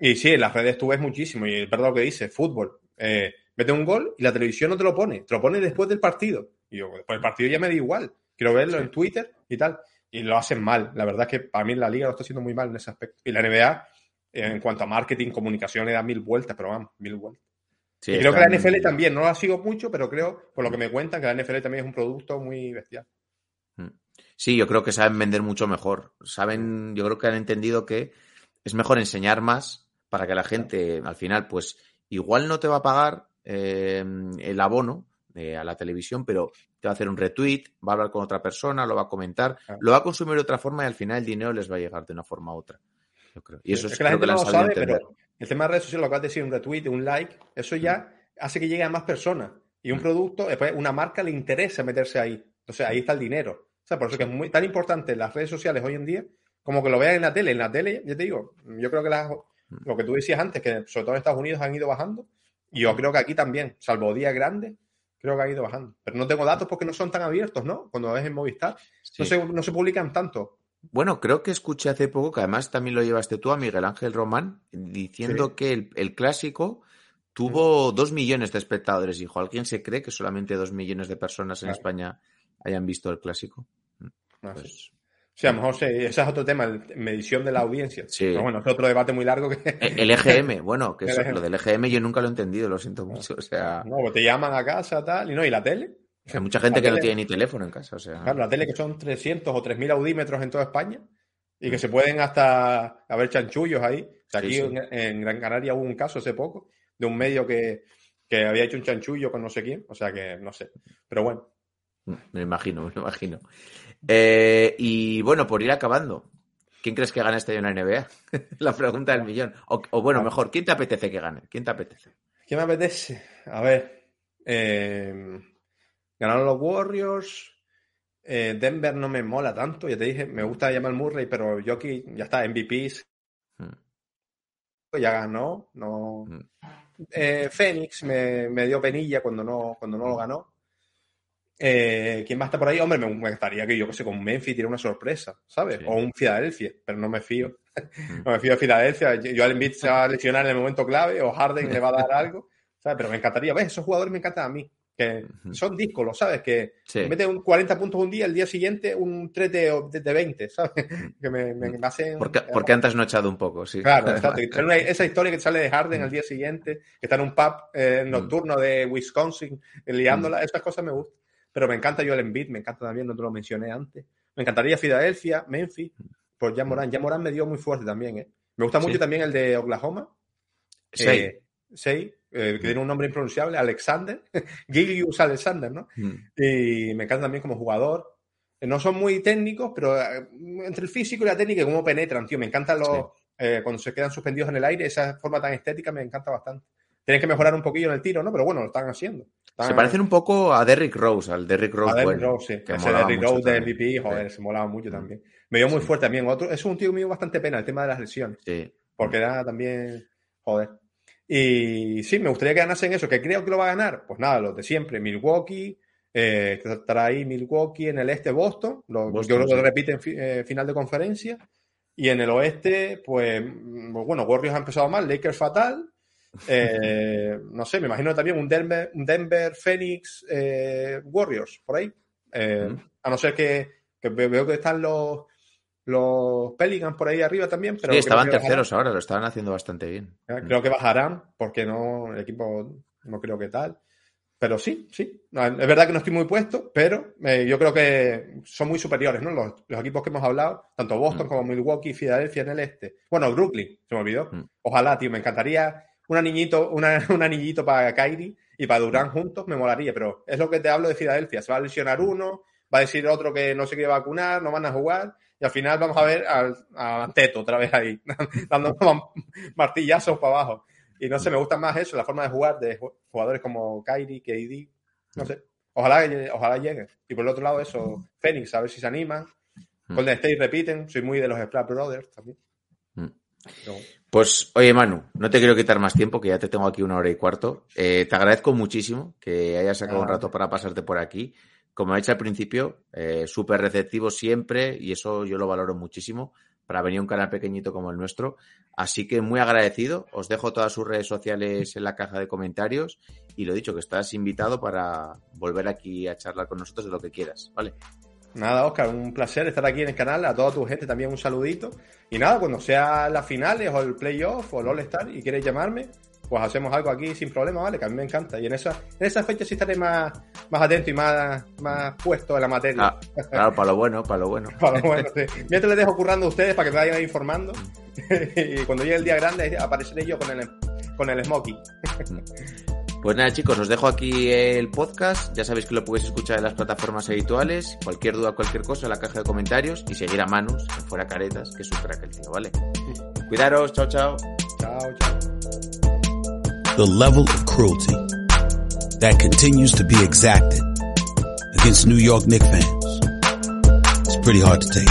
[SPEAKER 5] Y sí, en las redes tú ves muchísimo. Y es verdad lo que dice, fútbol. Eh, mete un gol y la televisión no te lo pone. Te lo pone después del partido. Y yo, después del partido ya me da igual. Quiero verlo en Twitter y tal. Y lo hacen mal. La verdad es que para mí la liga lo está haciendo muy mal en ese aspecto. Y la NBA, eh, en cuanto a marketing, comunicación, le da mil vueltas, pero vamos, mil vueltas.
[SPEAKER 2] Sí,
[SPEAKER 5] y creo que la NFL también, no la sigo mucho, pero creo, por lo que me cuentan, que la NFL también es un producto muy bestial.
[SPEAKER 2] Sí, yo creo que saben vender mucho mejor. Saben, yo creo que han entendido que es mejor enseñar más para que la gente, al final, pues igual no te va a pagar eh, el abono eh, a la televisión, pero te va a hacer un retweet, va a hablar con otra persona, lo va a comentar,
[SPEAKER 5] Claro.
[SPEAKER 2] lo va a consumir de otra forma y al final el dinero les va a llegar de una forma u otra. Yo creo. Y eso
[SPEAKER 5] es
[SPEAKER 2] es,
[SPEAKER 5] que la gente
[SPEAKER 2] que
[SPEAKER 5] no
[SPEAKER 2] lo
[SPEAKER 5] sabe, pero el tema de redes sociales, lo que de decir, un retweet, un like, eso ya hace que llegue a más personas. Y un producto, después una marca le interesa meterse ahí. Entonces ahí está el dinero. O sea, por eso que es muy tan importante las redes sociales hoy en día como que lo vean en la tele. En la tele, ya te digo, yo creo que las- lo que tú decías antes, que sobre todo en Estados Unidos han ido bajando, y yo creo que aquí también, salvo días grandes, creo que han ido bajando. Pero no tengo datos porque no son tan abiertos, ¿no? Cuando ves en Movistar, no, se, no se publican tanto.
[SPEAKER 2] Bueno, creo que escuché hace poco, que además también lo llevaste tú a Miguel Ángel Román, diciendo
[SPEAKER 5] Sí.
[SPEAKER 2] que el, el clásico tuvo dos millones de espectadores. Dijo, ¿alguien se cree que solamente dos millones de personas en
[SPEAKER 5] Claro.
[SPEAKER 2] España hayan visto el clásico?
[SPEAKER 5] Sé.
[SPEAKER 2] Pues,
[SPEAKER 5] Sí, a lo mejor sí, ese es otro tema, el- medición de la audiencia.
[SPEAKER 2] Sí.
[SPEAKER 5] Pero bueno, es otro debate muy largo que...
[SPEAKER 2] eh, el EGM, <laughs> bueno, que eso-
[SPEAKER 5] EGM.
[SPEAKER 2] lo del EGM yo nunca lo he entendido, lo siento mucho. O sea,
[SPEAKER 5] No, pues te llaman a casa, tal, y no, y la tele.
[SPEAKER 2] hay mucha gente
[SPEAKER 5] la
[SPEAKER 2] que no tiene ni teléfono en casa. O sea,
[SPEAKER 5] Claro, la tele que son 300 o 3.000 audímetros en toda España y
[SPEAKER 2] Mm.
[SPEAKER 5] que se pueden hasta haber chanchullos ahí. O sea, aquí
[SPEAKER 2] sí.
[SPEAKER 5] En, en Gran Canaria hubo un caso hace poco de un medio que, que había hecho un chanchullo con no sé quién. O sea que no sé. Pero bueno,
[SPEAKER 2] me lo imagino, me imagino. Eh, y bueno, por ir acabando, ¿quién crees que gana este año en la NBA? <laughs> la pregunta del millón. O, o bueno, mejor, ¿quién te apetece que gane? ¿Quién te apetece?
[SPEAKER 5] ¿qué me apetece? A ver. eh, ganaron los Warriors. eh, Denver no me mola tanto. Ya te dije, me gusta llamar Murray, pero aquí ya está, MVPs.
[SPEAKER 2] Mm.
[SPEAKER 5] Ya ganó. No.
[SPEAKER 2] Mm.
[SPEAKER 5] Eh, Phoenix me, me dio penilla cuando no, cuando no lo ganó. Eh, ¿Quién va a estar por ahí? Hombre, me, gustaría que yo que sé, con Memphis tiene una sorpresa, ¿sabes?
[SPEAKER 2] Sí.
[SPEAKER 5] O un Philadelphia, pero no me fío.
[SPEAKER 2] Mm. <laughs>
[SPEAKER 5] no me fío de Filadelfia. Yo al Embiid se va a lesionar en el momento clave o Harden le va a dar <laughs> algo, ¿sabes? Pero me encantaría, ¿ves? Esos jugadores me encantan a mí. Que son discos, ¿lo sabes? Que
[SPEAKER 2] Sí.
[SPEAKER 5] mete un 40 puntos un día, el día siguiente un 3 de, de- de 20, ¿sabes? <laughs> Que me, me, me hacen...
[SPEAKER 2] Porque, porque antes no he echado un poco, sí.
[SPEAKER 5] Claro, exacto. Esa historia que sale de Harden al día siguiente, que está en un pub eh, nocturno de Wisconsin, eh, liándola, esas cosas me gustan. Pero me encanta Joel Embiid, me encanta también, no te lo mencioné antes. Me encantaría Filadelfia, Memphis, por Jan Morán. Jan Morán me dio muy fuerte también, ¿eh? Me gusta mucho
[SPEAKER 2] Sí.
[SPEAKER 5] también el de Oklahoma.
[SPEAKER 2] Sei.
[SPEAKER 5] Eh, Sei, eh, que tiene un nombre impronunciable, Alexander. <laughs> Gilius Alexander, ¿no?
[SPEAKER 2] Mm.
[SPEAKER 5] Y me encanta también como jugador. Eh, No son muy técnicos, pero eh, entre el físico y la técnica, cómo penetran, tío. Me encantan los.
[SPEAKER 2] Sí.
[SPEAKER 5] eh, cuando se quedan suspendidos en el aire, esa forma tan estética me encanta bastante. Tienen que mejorar un poquillo en el tiro, ¿no? Pero bueno, lo están haciendo.
[SPEAKER 2] Se parecen un poco a Derrick Rose, al Derrick Rose.
[SPEAKER 5] a Derrick
[SPEAKER 2] bueno,
[SPEAKER 5] Rose, sí.
[SPEAKER 2] que
[SPEAKER 5] Ese Derrick Rose de. MVP, joder,
[SPEAKER 2] Sí.
[SPEAKER 5] se molaba mucho también. Me dio muy
[SPEAKER 2] Sí.
[SPEAKER 5] fuerte también. Otro, es un tío mío bastante pena el tema de las lesiones.
[SPEAKER 2] Sí.
[SPEAKER 5] Porque era también. Joder. Y sí, me gustaría que ganasen eso. ¿Que creo que lo va a ganar? Pues nada, los de siempre. Milwaukee. Eh, estará ahí Milwaukee en el este Boston. Lo-
[SPEAKER 2] Boston,
[SPEAKER 5] yo creo que repiten fi- eh, final de conferencia. Y en el oeste, pues, mm, bueno, Warriors ha empezado mal, Lakers fatal. Eh, no sé, me imagino también un Denver, un Denver Phoenix eh, Warriors, por ahí. Eh. A no ser que, que ve- veo que están los, los Pelicans por ahí arriba también. Pero
[SPEAKER 2] Sí, estaban
[SPEAKER 5] bajarán.
[SPEAKER 2] terceros ahora, lo estaban haciendo bastante bien.
[SPEAKER 5] Eh, Creo que bajarán, porque no, el equipo no creo que tal. Pero sí, sí. Es verdad que no estoy muy puesto, pero yo creo que son muy superiores, ¿no? Los, los equipos que hemos hablado, tanto Boston
[SPEAKER 2] Mm.
[SPEAKER 5] como Milwaukee Filadelfia en el este. Bueno, Brooklyn, se me olvidó.
[SPEAKER 2] Mm.
[SPEAKER 5] Ojalá, tío, me encantaría un anillito, una- <laughs> un anillito para Kyrie y para Durán juntos, me molaría, pero es lo que te hablo de Filadelfia. Se va a lesionar uno, va a decir otro que no se quiere vacunar, no van a jugar, y al final vamos a ver al, a Teto otra vez ahí, <laughs> dando <laughs> martillazos para abajo. Y no sé, me gusta más eso, la forma de jugar de ju- jugadores como Kyrie, KD, no sé. Ojalá, ojalá llegue. Y por el otro lado, eso, Phoenix, a ver si se animan.
[SPEAKER 2] Mm.
[SPEAKER 5] Golden State repiten, soy muy de los Splash Brothers también.
[SPEAKER 2] Pues, oye, Manu, no te quiero quitar más tiempo, que ya te tengo aquí una hora y cuarto. Eh, te agradezco muchísimo que hayas sacado un rato para pasarte por aquí. Como he dicho al principio, eh, súper receptivo siempre y eso yo lo valoro muchísimo para venir a un canal pequeñito como el nuestro. Así que muy agradecido. Os dejo todas sus redes sociales en la caja de comentarios y lo dicho, que estás invitado para volver aquí a charlar con nosotros de lo que quieras, ¿vale?
[SPEAKER 5] Nada, Oscar, un placer estar aquí en el canal. A toda tu gente también un saludito. Y nada, cuando sea las finales o el playoff o el All-Star y quieres llamarme, pues hacemos algo aquí sin problema, ¿vale? Que a mí me encanta. Y en esa, en esa fecha sí estaré más, más atento y más, más puesto en la materia.
[SPEAKER 2] Ah, claro, para lo bueno, para lo bueno. <laughs>
[SPEAKER 5] Para lo bueno, sí. Mientras les dejo currando a ustedes para que me vayan informando. <laughs> y cuando llegue el día grande apareceré yo con el, con el smoking. <laughs>
[SPEAKER 2] Pues nada, chicos, os dejo aquí el podcast. Ya sabéis que lo podéis escuchar en las plataformas habituales. Cualquier duda, cualquier cosa, en la caja de comentarios. Y seguir a Manus, en Fuera Caretas, que es un crack el tío, ¿vale? <laughs> Cuidaros, chao, chao.
[SPEAKER 5] Chao, chao.
[SPEAKER 3] The level of cruelty that continues to be exacted against New York Knicks fans is pretty hard to take.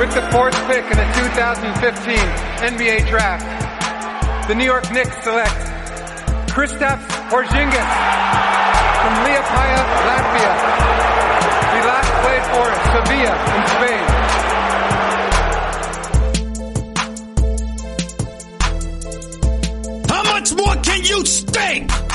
[SPEAKER 4] With the fourth pick in the 2015 NBA Draft, the New York Knicks select Kristaps Porzingis from Liepaja, Latvia. He last played for Sevilla in Spain.
[SPEAKER 3] How much more can you stink?